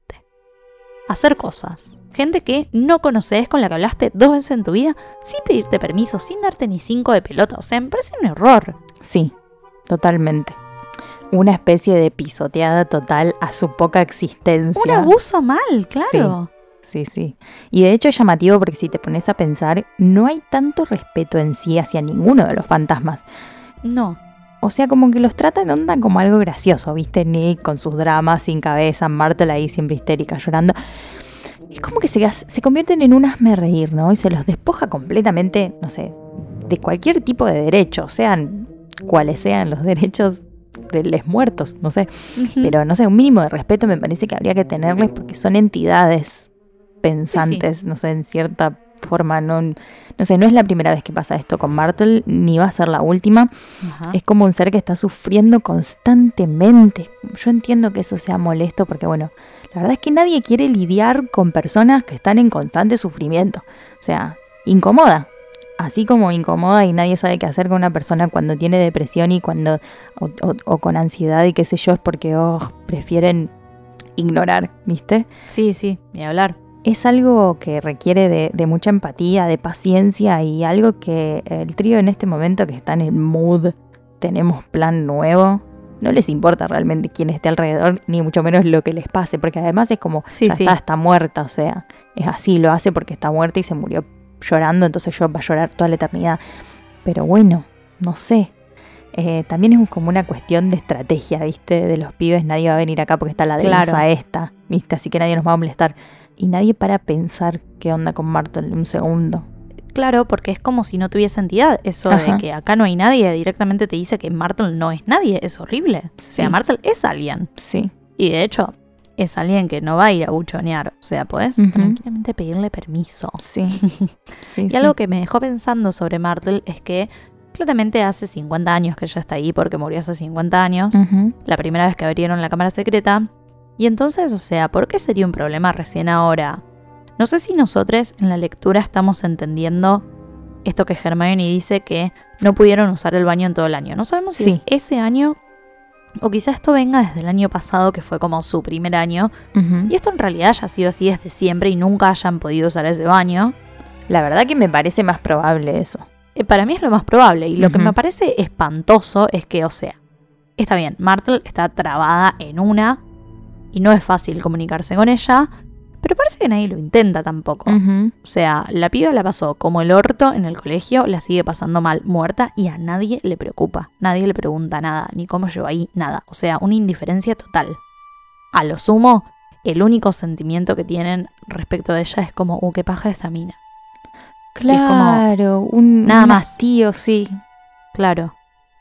a hacer cosas. Gente que no conoces, con la que hablaste dos veces en tu vida, sin pedirte permiso, sin darte ni cinco de pelota. O sea, me parece un error. Sí, totalmente. Una especie de pisoteada total a su poca existencia. Un abuso mal, claro. Sí, sí. Y de hecho es llamativo porque si te pones a pensar, no hay tanto respeto en sí hacia ninguno de los fantasmas. No. O sea, como que los tratan onda como algo gracioso, ¿viste? Nick con sus dramas sin cabeza, Martel ahí siempre histérica llorando. Es como que se, se convierten en un hazme reír, ¿no? Y se los despoja completamente, no sé, de cualquier tipo de derecho, sean cuales sean los derechos de los muertos, no sé. Pero no sé, un mínimo de respeto me parece que habría que tenerles porque son entidades pensantes, no sé, en cierta forma. No, no sé, no es la primera vez que pasa esto con Martel, ni va a ser la última. Es como un ser que está sufriendo constantemente. Yo entiendo que eso sea molesto porque, bueno, la verdad es que nadie quiere lidiar con personas que están en constante sufrimiento. O sea, incomoda. Así como incomoda y nadie sabe qué hacer con una persona cuando tiene depresión y cuando o, o- o con ansiedad y qué sé yo es porque oh, prefieren ignorar, ¿viste? Sí, sí, ni hablar. Es algo que requiere de, de mucha empatía, de paciencia y algo que el trío en este momento que está en el mood, tenemos plan nuevo, no les importa realmente quién esté alrededor, ni mucho menos lo que les pase, porque además es como, Sí, ya sí. está, está muerta, o sea, es así, lo hace porque está muerta y se murió llorando, entonces yo va a llorar toda la eternidad. Pero bueno, no sé. Eh, también es como una cuestión de estrategia, ¿viste? De los pibes, nadie va a venir acá porque está la Claro. densa esta, ¿viste? Así que nadie nos va a molestar. Y nadie para pensar qué onda con Martel un segundo. Claro, porque es como si no tuviese entidad. Eso Ajá. de que acá no hay nadie, directamente te dice que Martel no es nadie. Es horrible. O sea. Martel es alguien. Sí. Y de hecho, es alguien que no va a ir a buchonear. O sea, podés tranquilamente pedirle permiso. Sí. <laughs> sí Y algo que me dejó pensando sobre Martel es que claramente hace 50 años que ella está ahí porque murió hace 50 años. La primera vez que abrieron la cámara secreta. Y entonces, o sea, ¿por qué sería un problema recién ahora? No sé si nosotros en la lectura estamos entendiendo esto que Hermione dice que no pudieron usar el baño en todo el año. No sabemos si Sí. es ese año o quizá esto venga desde el año pasado que fue como su primer año y esto en realidad haya sido así desde siempre y nunca hayan podido usar ese baño. La verdad que me parece más probable eso. Eh, Para mí es lo más probable. Y lo que me parece espantoso es que, o sea, está bien, Martel está trabada en una y no es fácil comunicarse con ella, Pero parece que nadie lo intenta tampoco. O sea, la piba la pasó como el orto en el colegio, la sigue pasando mal, muerta, y a nadie le preocupa. Nadie le pregunta nada, ni cómo llegó ahí, nada. O sea, una indiferencia total. A lo sumo, el único sentimiento que tienen respecto de ella es como, uh, qué paja esta mina. como- Claro, un, Nada un más. hastío, sí. Claro.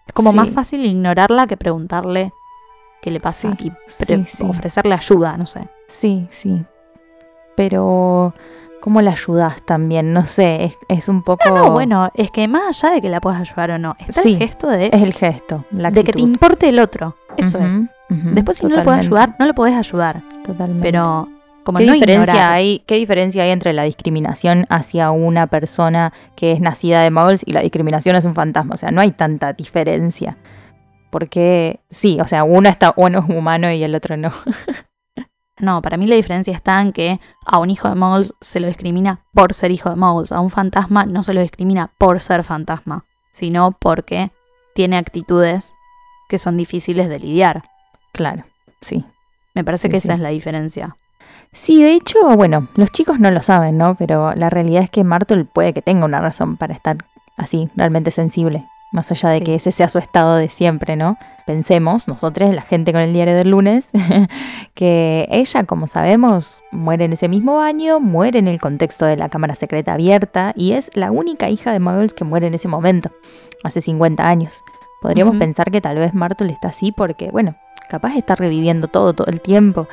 Es como Sí. más fácil ignorarla que preguntarle qué le pasa Sí, y sí. ofrecerle ayuda, no sé. Sí, sí. Pero, ¿cómo la ayudas también? No sé, es, es un poco... No, bueno, es que más allá de que la puedas ayudar o no, está Sí, el gesto de, Es el gesto, la de que te importe el otro. Eso es. Después si no puedes totalmente, ayudar, no le podés ayudar. Totalmente. Pero como ¿Qué no diferencia, ignorar. hay, ¿Qué diferencia hay entre la discriminación hacia una persona que es nacida de muggles y la discriminación es un fantasma? O sea, no hay tanta diferencia. Porque sí, o sea, uno está uno es humano y el otro no. <laughs> No, para mí la diferencia está en que a un hijo de muggles se lo discrimina por ser hijo de muggles. A un fantasma no se lo discrimina por ser fantasma, sino porque tiene actitudes que son difíciles de lidiar. Claro, sí. Me parece Sí, que esa es la diferencia. Sí, de hecho, bueno, los chicos no lo saben, ¿no? Pero la realidad es que Martel puede que tenga una razón para estar así, realmente sensible. Más allá de Sí. que ese sea su estado de siempre, ¿no? Pensemos, nosotros, la gente con el diario del lunes, <laughs> que ella, como sabemos, muere en ese mismo año, muere en el contexto de la cámara secreta abierta y es la única hija de Muggles que muere en ese momento, hace 50 años. Podríamos pensar que tal vez Martel está así porque, bueno, capaz está reviviendo todo, todo el tiempo.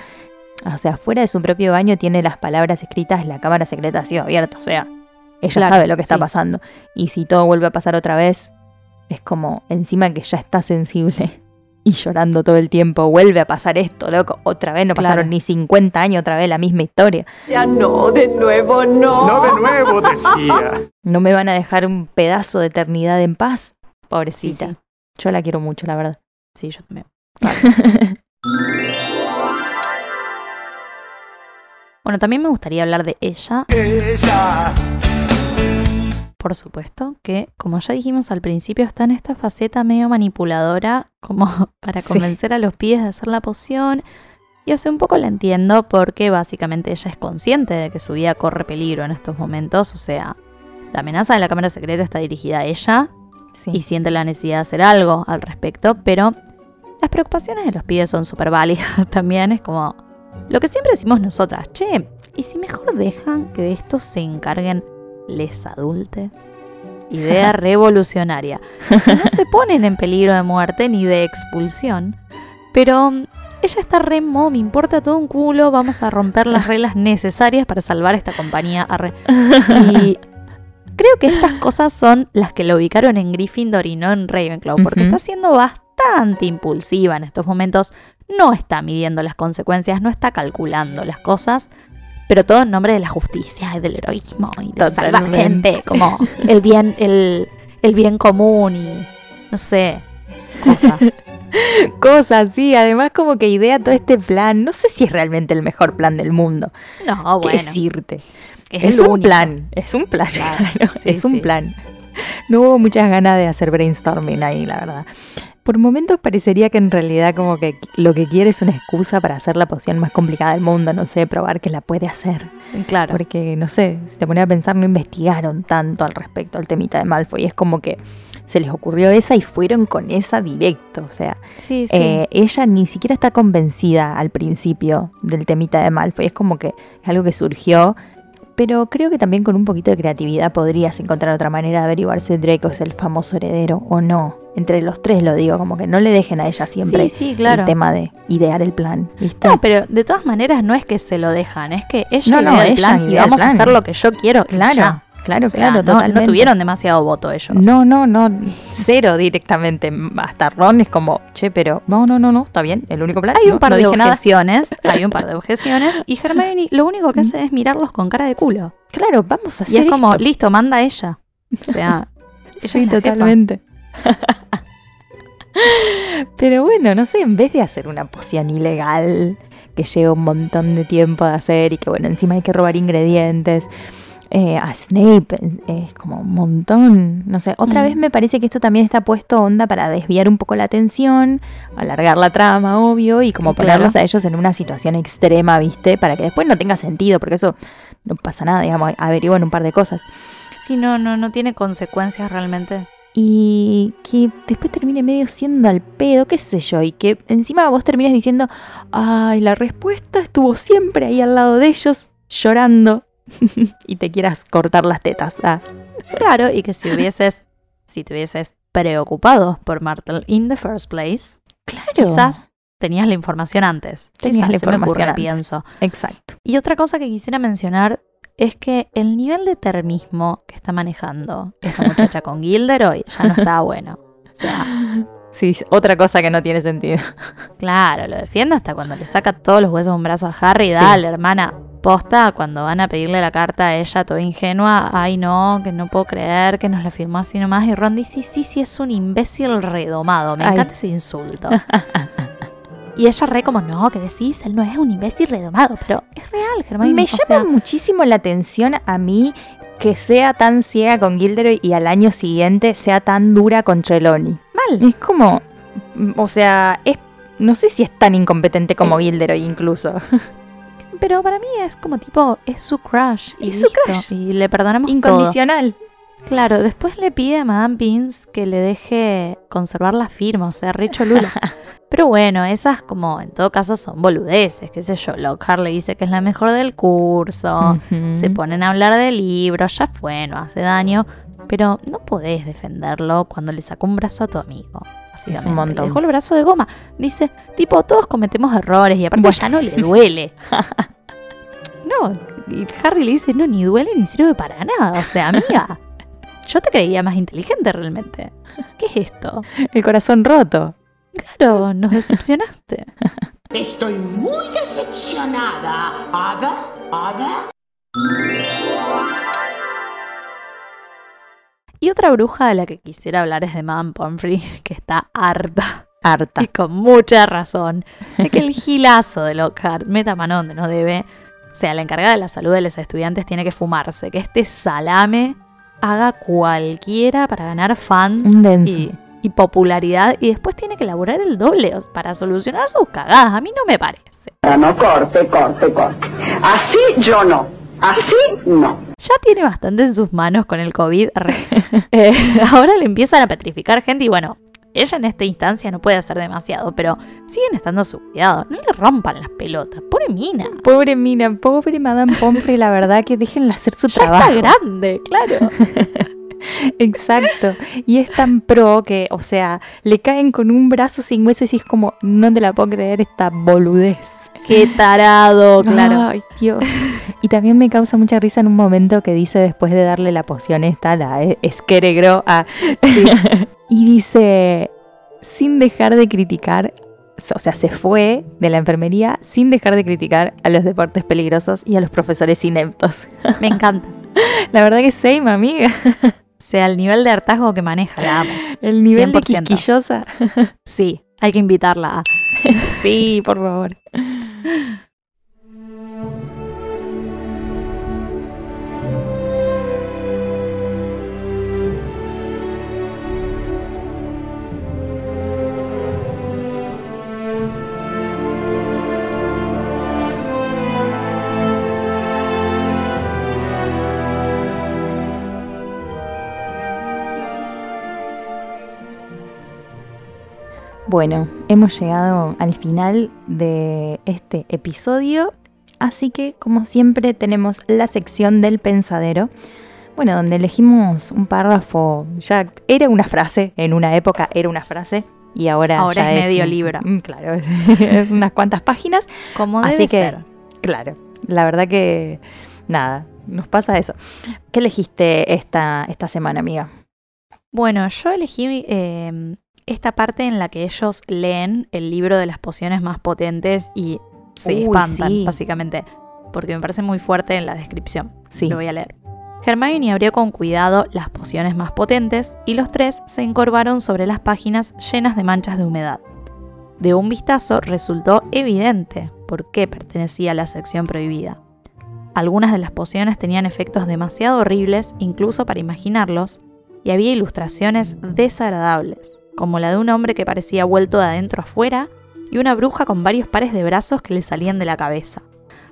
O sea, fuera de su propio baño tiene las palabras escritas, la cámara secreta ha sido abierta. O sea, ella Claro, sabe lo que está sí. pasando. Y si todo vuelve a pasar otra vez, es como encima que ya está sensible <laughs> y llorando todo el tiempo, vuelve a pasar esto, loco. Otra vez, no Claro. pasaron ni 50 años, otra vez la misma historia. Ya no, de nuevo no. No de nuevo, decía. No me van a dejar un pedazo de eternidad en paz, pobrecita. Sí, sí. Yo la quiero mucho, la verdad. Sí, yo también. <laughs> Bueno, también me gustaría hablar de ella. Por supuesto que, como ya dijimos al principio, está en esta faceta medio manipuladora, como <laughs> para Sí. convencer a los pies de hacer la poción. Y hace un poco la entiendo porque básicamente ella es consciente de que su vida corre peligro en estos momentos. O sea, la amenaza de la cámara secreta está dirigida a ella Sí. y siente la necesidad de hacer algo al respecto, pero las preocupaciones de los pibes son súper válidas <laughs> también. Es como lo que siempre decimos nosotras, che, ¿y si mejor dejan que de esto se encarguen les adultes? Idea <laughs> revolucionaria. Que no se ponen en peligro de muerte ni de expulsión, pero mm, ella está re me importa todo un culo, vamos a romper las reglas necesarias para salvar esta compañía. arre. Y creo que estas cosas son las que lo ubicaron en Gryffindor y no en Ravenclaw, porque está siendo bastante impulsiva en estos momentos, no está midiendo las consecuencias, no está calculando las cosas, pero todo en nombre de la justicia y del heroísmo y de salvar gente, como el bien, el, el bien común y no sé, cosas. <laughs> Cosas, sí. Además, como que idea todo este plan. No sé si es realmente el mejor plan del mundo. No, ¿Qué bueno. decirte? es un único. plan. Es un plan. Claro, <laughs> claro, sí, es un sí. plan. No hubo muchas ganas de hacer brainstorming ahí, la verdad. Por momentos parecería que en realidad como que lo que quiere es una excusa para hacer la poción más complicada del mundo, no sé, probar que la puede hacer. Claro. Porque, no sé, si te ponía a pensar, no investigaron tanto al respecto al temita de Malfoy. Es como que se les ocurrió esa y fueron con esa directo. O sea, Sí, sí. eh, ella ni siquiera está convencida al principio del temita de Malfoy. Es como que es algo que surgió. Pero creo que también con un poquito de creatividad podrías encontrar otra manera de averiguar si Draco es el famoso heredero o no. Entre los tres lo digo, como que no le dejen a ella siempre sí, sí, claro. el tema de idear el plan, ¿viste? No, pero de todas maneras no es que se lo dejan, es que ella No, no, idea el ella plan y idea vamos a hacer lo que yo quiero. Claro, ya. Claro, O sea, claro, no- no, tuvieron demasiado voto ellos. No, no, no, cero directamente. Hasta Ron es como, che, pero no, no, no, no, está bien, el único plan. Hay no, un par no de objeciones, <laughs> hay un par de objeciones y Hermione lo único que hace es mirarlos con cara de culo. Claro, vamos a hacer Y es como, listo, manda ella. O sea, <laughs> ella Sí, es la jefa. totalmente. <laughs> Pero bueno, no sé, en vez de hacer una poción ilegal que lleva un montón de tiempo de hacer y que bueno, encima hay que robar ingredientes, eh, a Snape eh, es como un montón. No sé, otra Mm. vez me parece que esto también está puesto onda para desviar un poco la atención, alargar la trama, obvio, y como Claro. ponerlos a ellos en una situación extrema, ¿viste? Para que después no tenga sentido, porque eso no pasa nada, digamos, averiguan un par de cosas. Sí, no, no, no tiene consecuencias realmente. Y que después termine medio siendo al pedo, qué sé yo, y que encima vos termines diciendo, ay, la respuesta estuvo siempre ahí al lado de ellos, llorando, <laughs> y te quieras cortar las tetas. Ah. Claro, y que si hubieses, si te hubieses preocupado por Martel in the first place, Claro. quizás tenías la información antes. Tenías Quizás, la me ocurre, información antes. pienso. Exacto. Y otra cosa que quisiera mencionar es que el nivel de termismo que está manejando esta muchacha <laughs> con Gilderoy ya no está bueno. O sea, Sí, otra cosa que no tiene sentido. claro, lo defiende hasta cuando le saca todos los huesos de un brazo a Harry. Sí. Dale, hermana. Posta, cuando van a pedirle la carta a ella, toda ingenua, ay no, que no puedo creer que nos la firmó así nomás. Y Ron dice, sí, sí, sí, es un imbécil redomado. Me Ay. encanta ese insulto. <laughs> y ella re como, no, que decís, él no es un imbécil redomado, pero es real, Germán. Me llama muchísimo la atención a mí que sea tan ciega con Gilderoy y al año siguiente sea tan dura con Trelawney. mal. Es como, mm, o sea, es no sé si es tan incompetente como Gilderoy incluso. <laughs> Pero para mí es como tipo, es su crush. Y Es su crush. Y le perdonamos todo. Incondicional. Claro, después le pide a Madame Pins que le deje conservar la firma, o sea, re cholula. <laughs> Pero bueno, esas como en todo caso son boludeces, qué sé yo. Lockhart le dice que es la mejor del curso, se ponen a hablar de libros, ya fue, no hace daño. Pero no podés defenderlo cuando le sacó un brazo a tu amigo. Básicamente. un montón. Le dejó el brazo de goma. Dice, tipo, todos cometemos errores y aparte ya no le duele. <laughs> no, y Harry le dice, no, ni duele ni sirve para nada. O sea, amiga, yo te creía más inteligente realmente. ¿Qué es esto? El corazón roto. Claro, nos decepcionaste. <laughs> Estoy muy decepcionada. ¿Ada? ¿Ada? Y otra bruja de la que quisiera hablar es de Madame Pomfrey, <laughs> que está harta. Harta. Y con mucha razón. De que el gilazo de Lockhart meta mano donde no debe. O sea, la encargada de la salud de los estudiantes tiene que fumarse. Que este salame haga cualquiera para ganar fans y, y popularidad. Y después tiene que elaborar el doble para solucionar sus cagadas. A mí no me parece. No, corte, corte, corte. Así yo no. Así no. Ya tiene bastante en sus manos con el COVID. <laughs> Eh, ahora le empiezan a petrificar gente y bueno, ella en esta instancia no puede hacer demasiado, pero siguen estando a su cuidado. No le rompan las pelotas. Pobre mina. Pobre Mina, pobre Madame Pomfrey, la verdad que déjenla hacer su Ya trabajo. está grande, claro. <laughs> Exacto. Y es tan pro que, o sea, le caen con un brazo sin huesos y es como, no te la puedo creer esta boludez. Qué tarado, <laughs> claro. Ay, Dios. Y también me causa mucha risa en un momento que dice después de darle la poción esta, la eh, Skeregro, a, <laughs> <laughs> y dice, sin dejar de criticar, o sea, se fue de la enfermería sin dejar de criticar a los deportes peligrosos y a los profesores ineptos. Me encanta. La verdad que same, amiga. O sea, el nivel de hartazgo que maneja, la amo. El nivel de 100%. quisquillosa. Sí, hay que invitarla a. <laughs> Sí, por favor. Bueno, hemos llegado al final de este episodio, así que como siempre tenemos la sección del pensadero, bueno, donde elegimos un párrafo, ya era una frase, en una época era una frase, y ahora, Ahora ya es medio libro. <laughs> Claro, <laughs> es unas cuantas páginas, Como así debe que, ser. claro, la verdad que nada, nos pasa eso. ¿Qué elegiste esta, esta semana, amiga? Bueno, yo elegí eh, esta parte en la que ellos leen el libro de las pociones más potentes y se Uy, espantan, sí. básicamente. Porque me parece muy fuerte en la descripción. Sí. Lo voy a leer. Hermione abrió con cuidado las pociones más potentes y los tres se encorvaron sobre las páginas llenas de manchas de humedad. De un vistazo resultó evidente por qué pertenecía a la sección prohibida. Algunas de las pociones tenían efectos demasiado horribles, incluso para imaginarlos, y había ilustraciones desagradables, como la de un hombre que parecía vuelto de adentro afuera y una bruja con varios pares de brazos que le salían de la cabeza.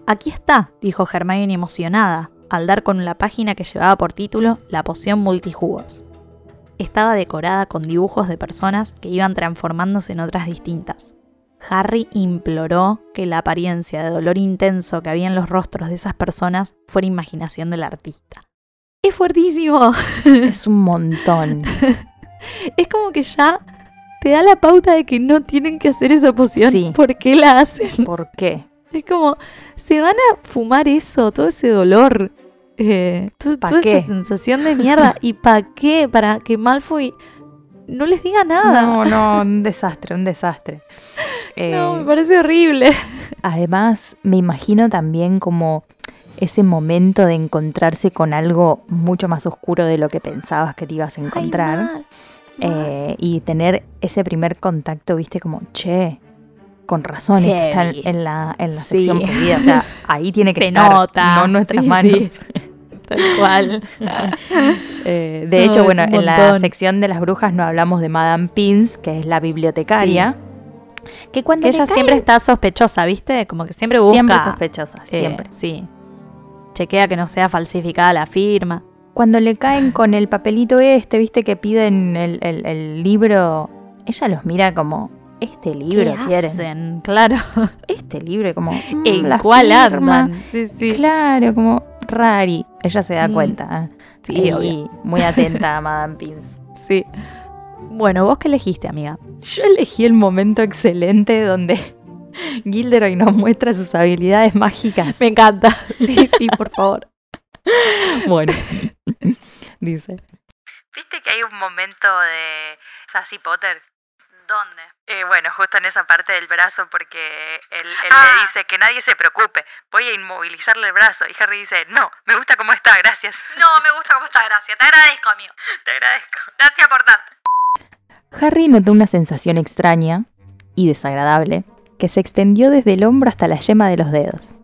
Aquí está, dijo Hermione emocionada, al dar con la página que llevaba por título La poción multijugos. Estaba decorada con dibujos de personas que iban transformándose en otras distintas. Harry imploró que la apariencia de dolor intenso que había en los rostros de esas personas fuera imaginación del artista. ¡Es fuertísimo! Es un montón. <laughs> es como que ya te da la pauta de que no tienen que hacer esa poción. Sí. ¿Por qué la hacen? ¿Por qué? Es como, se van a fumar eso, todo ese dolor, eh, to- ¿Pa toda qué? esa sensación de mierda. ¿Y para qué? Para que Malfoy no les diga nada. No, no, un desastre, un desastre. <laughs> No, Eh, me parece horrible. Además, me imagino también como ese momento de encontrarse con algo mucho más oscuro de lo que pensabas que te ibas a encontrar. Eh, y tener ese primer contacto, viste, como, che, con razón, esto está en, la, en la Sí. sección prohibida. O sea, <laughs> ahí tiene que Se estar, nota. no nuestras Sí, manos. sí. Tal cual. <laughs> <laughs> Eh, de No, hecho, bueno, en la sección de las brujas no hablamos de Madame Pins, que es la bibliotecaria. Que cuando Que ella cae- siempre está sospechosa, ¿viste? Como que siempre busca. Siempre sospechosa, eh, siempre. sí. Chequea que no sea falsificada la firma. Cuando le caen con el papelito este, viste, que piden el, el- el libro, ella los mira como, este libro ¿Qué quieren. hacen? Claro. <laughs> Este libro, como, mm, ¿En la cuál firma. andan? Sí, sí. Claro, como rari. Ella se da Mm. cuenta. ¿eh? Sí, obvio. muy atenta a <laughs> Madame Pins. Sí. Bueno, ¿vos qué elegiste, amiga? Yo elegí el momento excelente donde <laughs> Gilderoy nos muestra sus habilidades mágicas. Me encanta. Sí, sí, por favor. Bueno, dice. ¿Viste que hay un momento de Sassy Potter? ¿Dónde? Eh, bueno, justo en esa parte del brazo, porque él, él Ah. le dice que nadie se preocupe, voy a inmovilizarle el brazo. Y Harry dice, no, me gusta cómo está, gracias. No, me gusta cómo está, gracias. Te agradezco, amigo. <laughs> Te agradezco. Gracias por tanto. Harry notó una sensación extraña y desagradable que se extendió desde el hombro hasta la yema de los dedos.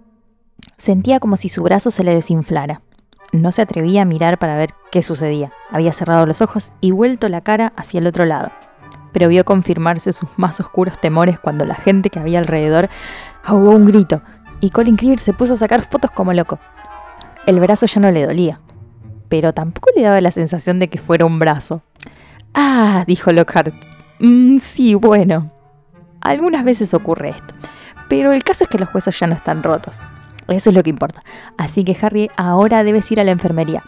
Sentía como si su brazo se le desinflara. No se atrevía a mirar para ver qué sucedía. Había cerrado los ojos y vuelto la cara hacia el otro lado. Pero vio confirmarse sus más oscuros temores cuando la gente que había alrededor ahogó un grito y Colin Creevy se puso a sacar fotos como loco. El brazo ya no le dolía, pero tampoco le daba la sensación de que fuera un brazo. Ah, dijo Lockhart. "Mm, sí, bueno. Algunas veces ocurre esto. Pero el caso es que los huesos ya no están rotos. Eso es lo que importa. Así que Harry, ahora debes ir a la enfermería.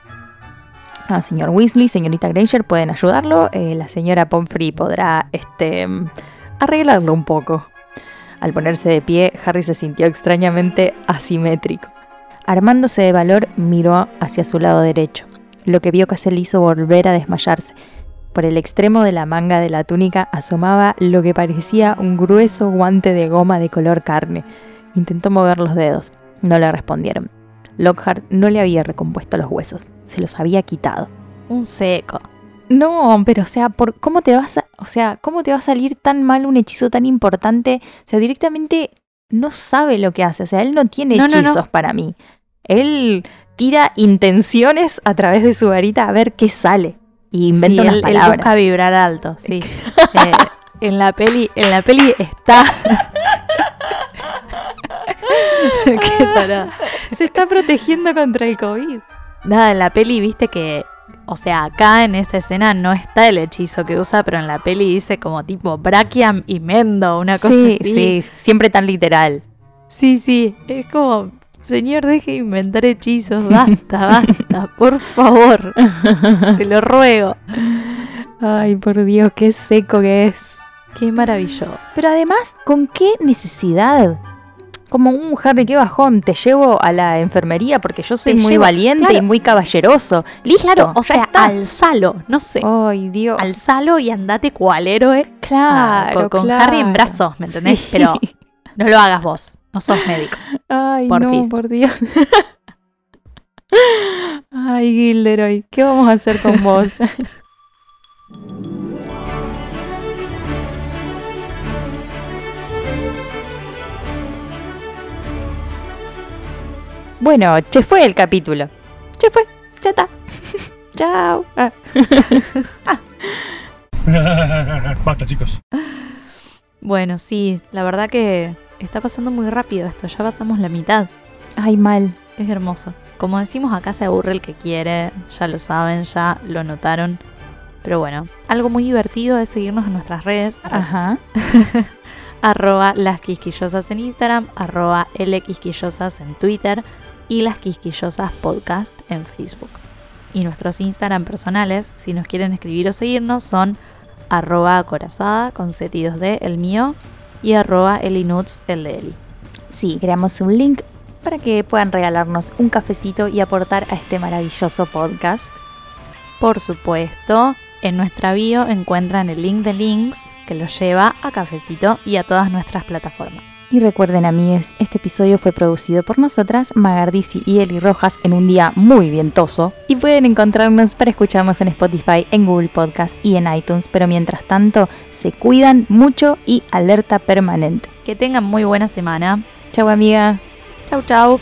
Ah, señor Weasley, señorita Granger, pueden ayudarlo. Eh, la señora Pomfrey podrá, este, arreglarlo un poco. Al ponerse de pie, Harry se sintió extrañamente asimétrico. Armándose de valor, miró hacia su lado derecho, lo que vio casi le hizo volver a desmayarse. Por el extremo de la manga de la túnica asomaba lo que parecía un grueso guante de goma de color carne. Intentó mover los dedos. No le respondieron. Lockhart no le había recompuesto los huesos, se los había quitado. Un seco. No, pero o sea, por cómo te vas a, o sea, cómo te va a salir tan mal un hechizo tan importante? O sea, directamente no sabe lo que hace, o sea, él no tiene No, no, no. hechizos para mí. Él tira intenciones a través de su varita a ver qué sale y inventa Sí, unas él, él palabras. busca vibrar alto, sí. <laughs> Eh, en la peli, en la peli está. <laughs> Qué tarada. Se está protegiendo contra el COVID. Nada, en la peli viste que. O sea, acá en esta escena no está el hechizo que usa, pero en la peli dice como tipo Brachiam y Mendo, una cosa Sí, así. sí, siempre tan literal. Sí, sí. Es como, señor, deje de inventar hechizos. <laughs> Basta, basta, por favor. Se lo ruego. Ay, por Dios, qué seco que es. Qué maravilloso. Pero además, ¿con qué necesidad? Como un Harry, qué bajón, te llevo a la enfermería porque yo soy Te muy llevo- valiente claro. y muy caballeroso. Listo, Claro, o sea, está. alzalo, no sé. Ay, Dios. Alzalo y andate cual héroe. ah, Claro, con, con claro. Harry en brazos, ¿me entendés? Sí. Pero <laughs> no lo hagas vos. No sos médico. Ay, Porfis. no, por Dios. <laughs> Ay, Gilderoy, ¿qué vamos a hacer con vos? <laughs> Bueno, che fue el capítulo. Che fue, ya está. <laughs> Chao. Ah. <laughs> Basta, chicos. Bueno, sí, la verdad que está pasando muy rápido esto, ya pasamos la mitad. Ay, mal. Es hermoso. Como decimos acá se aburre el que quiere, ya lo saben, ya lo notaron. Pero bueno, algo muy divertido es seguirnos en nuestras redes. Ajá. <laughs> arroba las quisquillosas en Instagram, arroba lquisquillosas en Twitter y las quisquillosas podcast en Facebook. Y nuestros Instagram personales, si nos quieren escribir o seguirnos, son arroba acorazada con setidos de el mío y arroba elinuts el de Eli. Sí, creamos un link para que puedan regalarnos un cafecito y aportar a este maravilloso podcast. Por supuesto, en nuestra bio encuentran el link de links que los lleva a Cafecito y a todas nuestras plataformas. Y recuerden, amigues, este episodio fue producido por nosotras, Magardisi y Eli Rojas, en un día muy vientoso. Y pueden encontrarnos para escucharnos en Spotify, en Google Podcast y en iTunes. Pero mientras tanto, se cuidan mucho y alerta permanente. Que tengan muy buena semana. Chau, amiga. Chau, chau.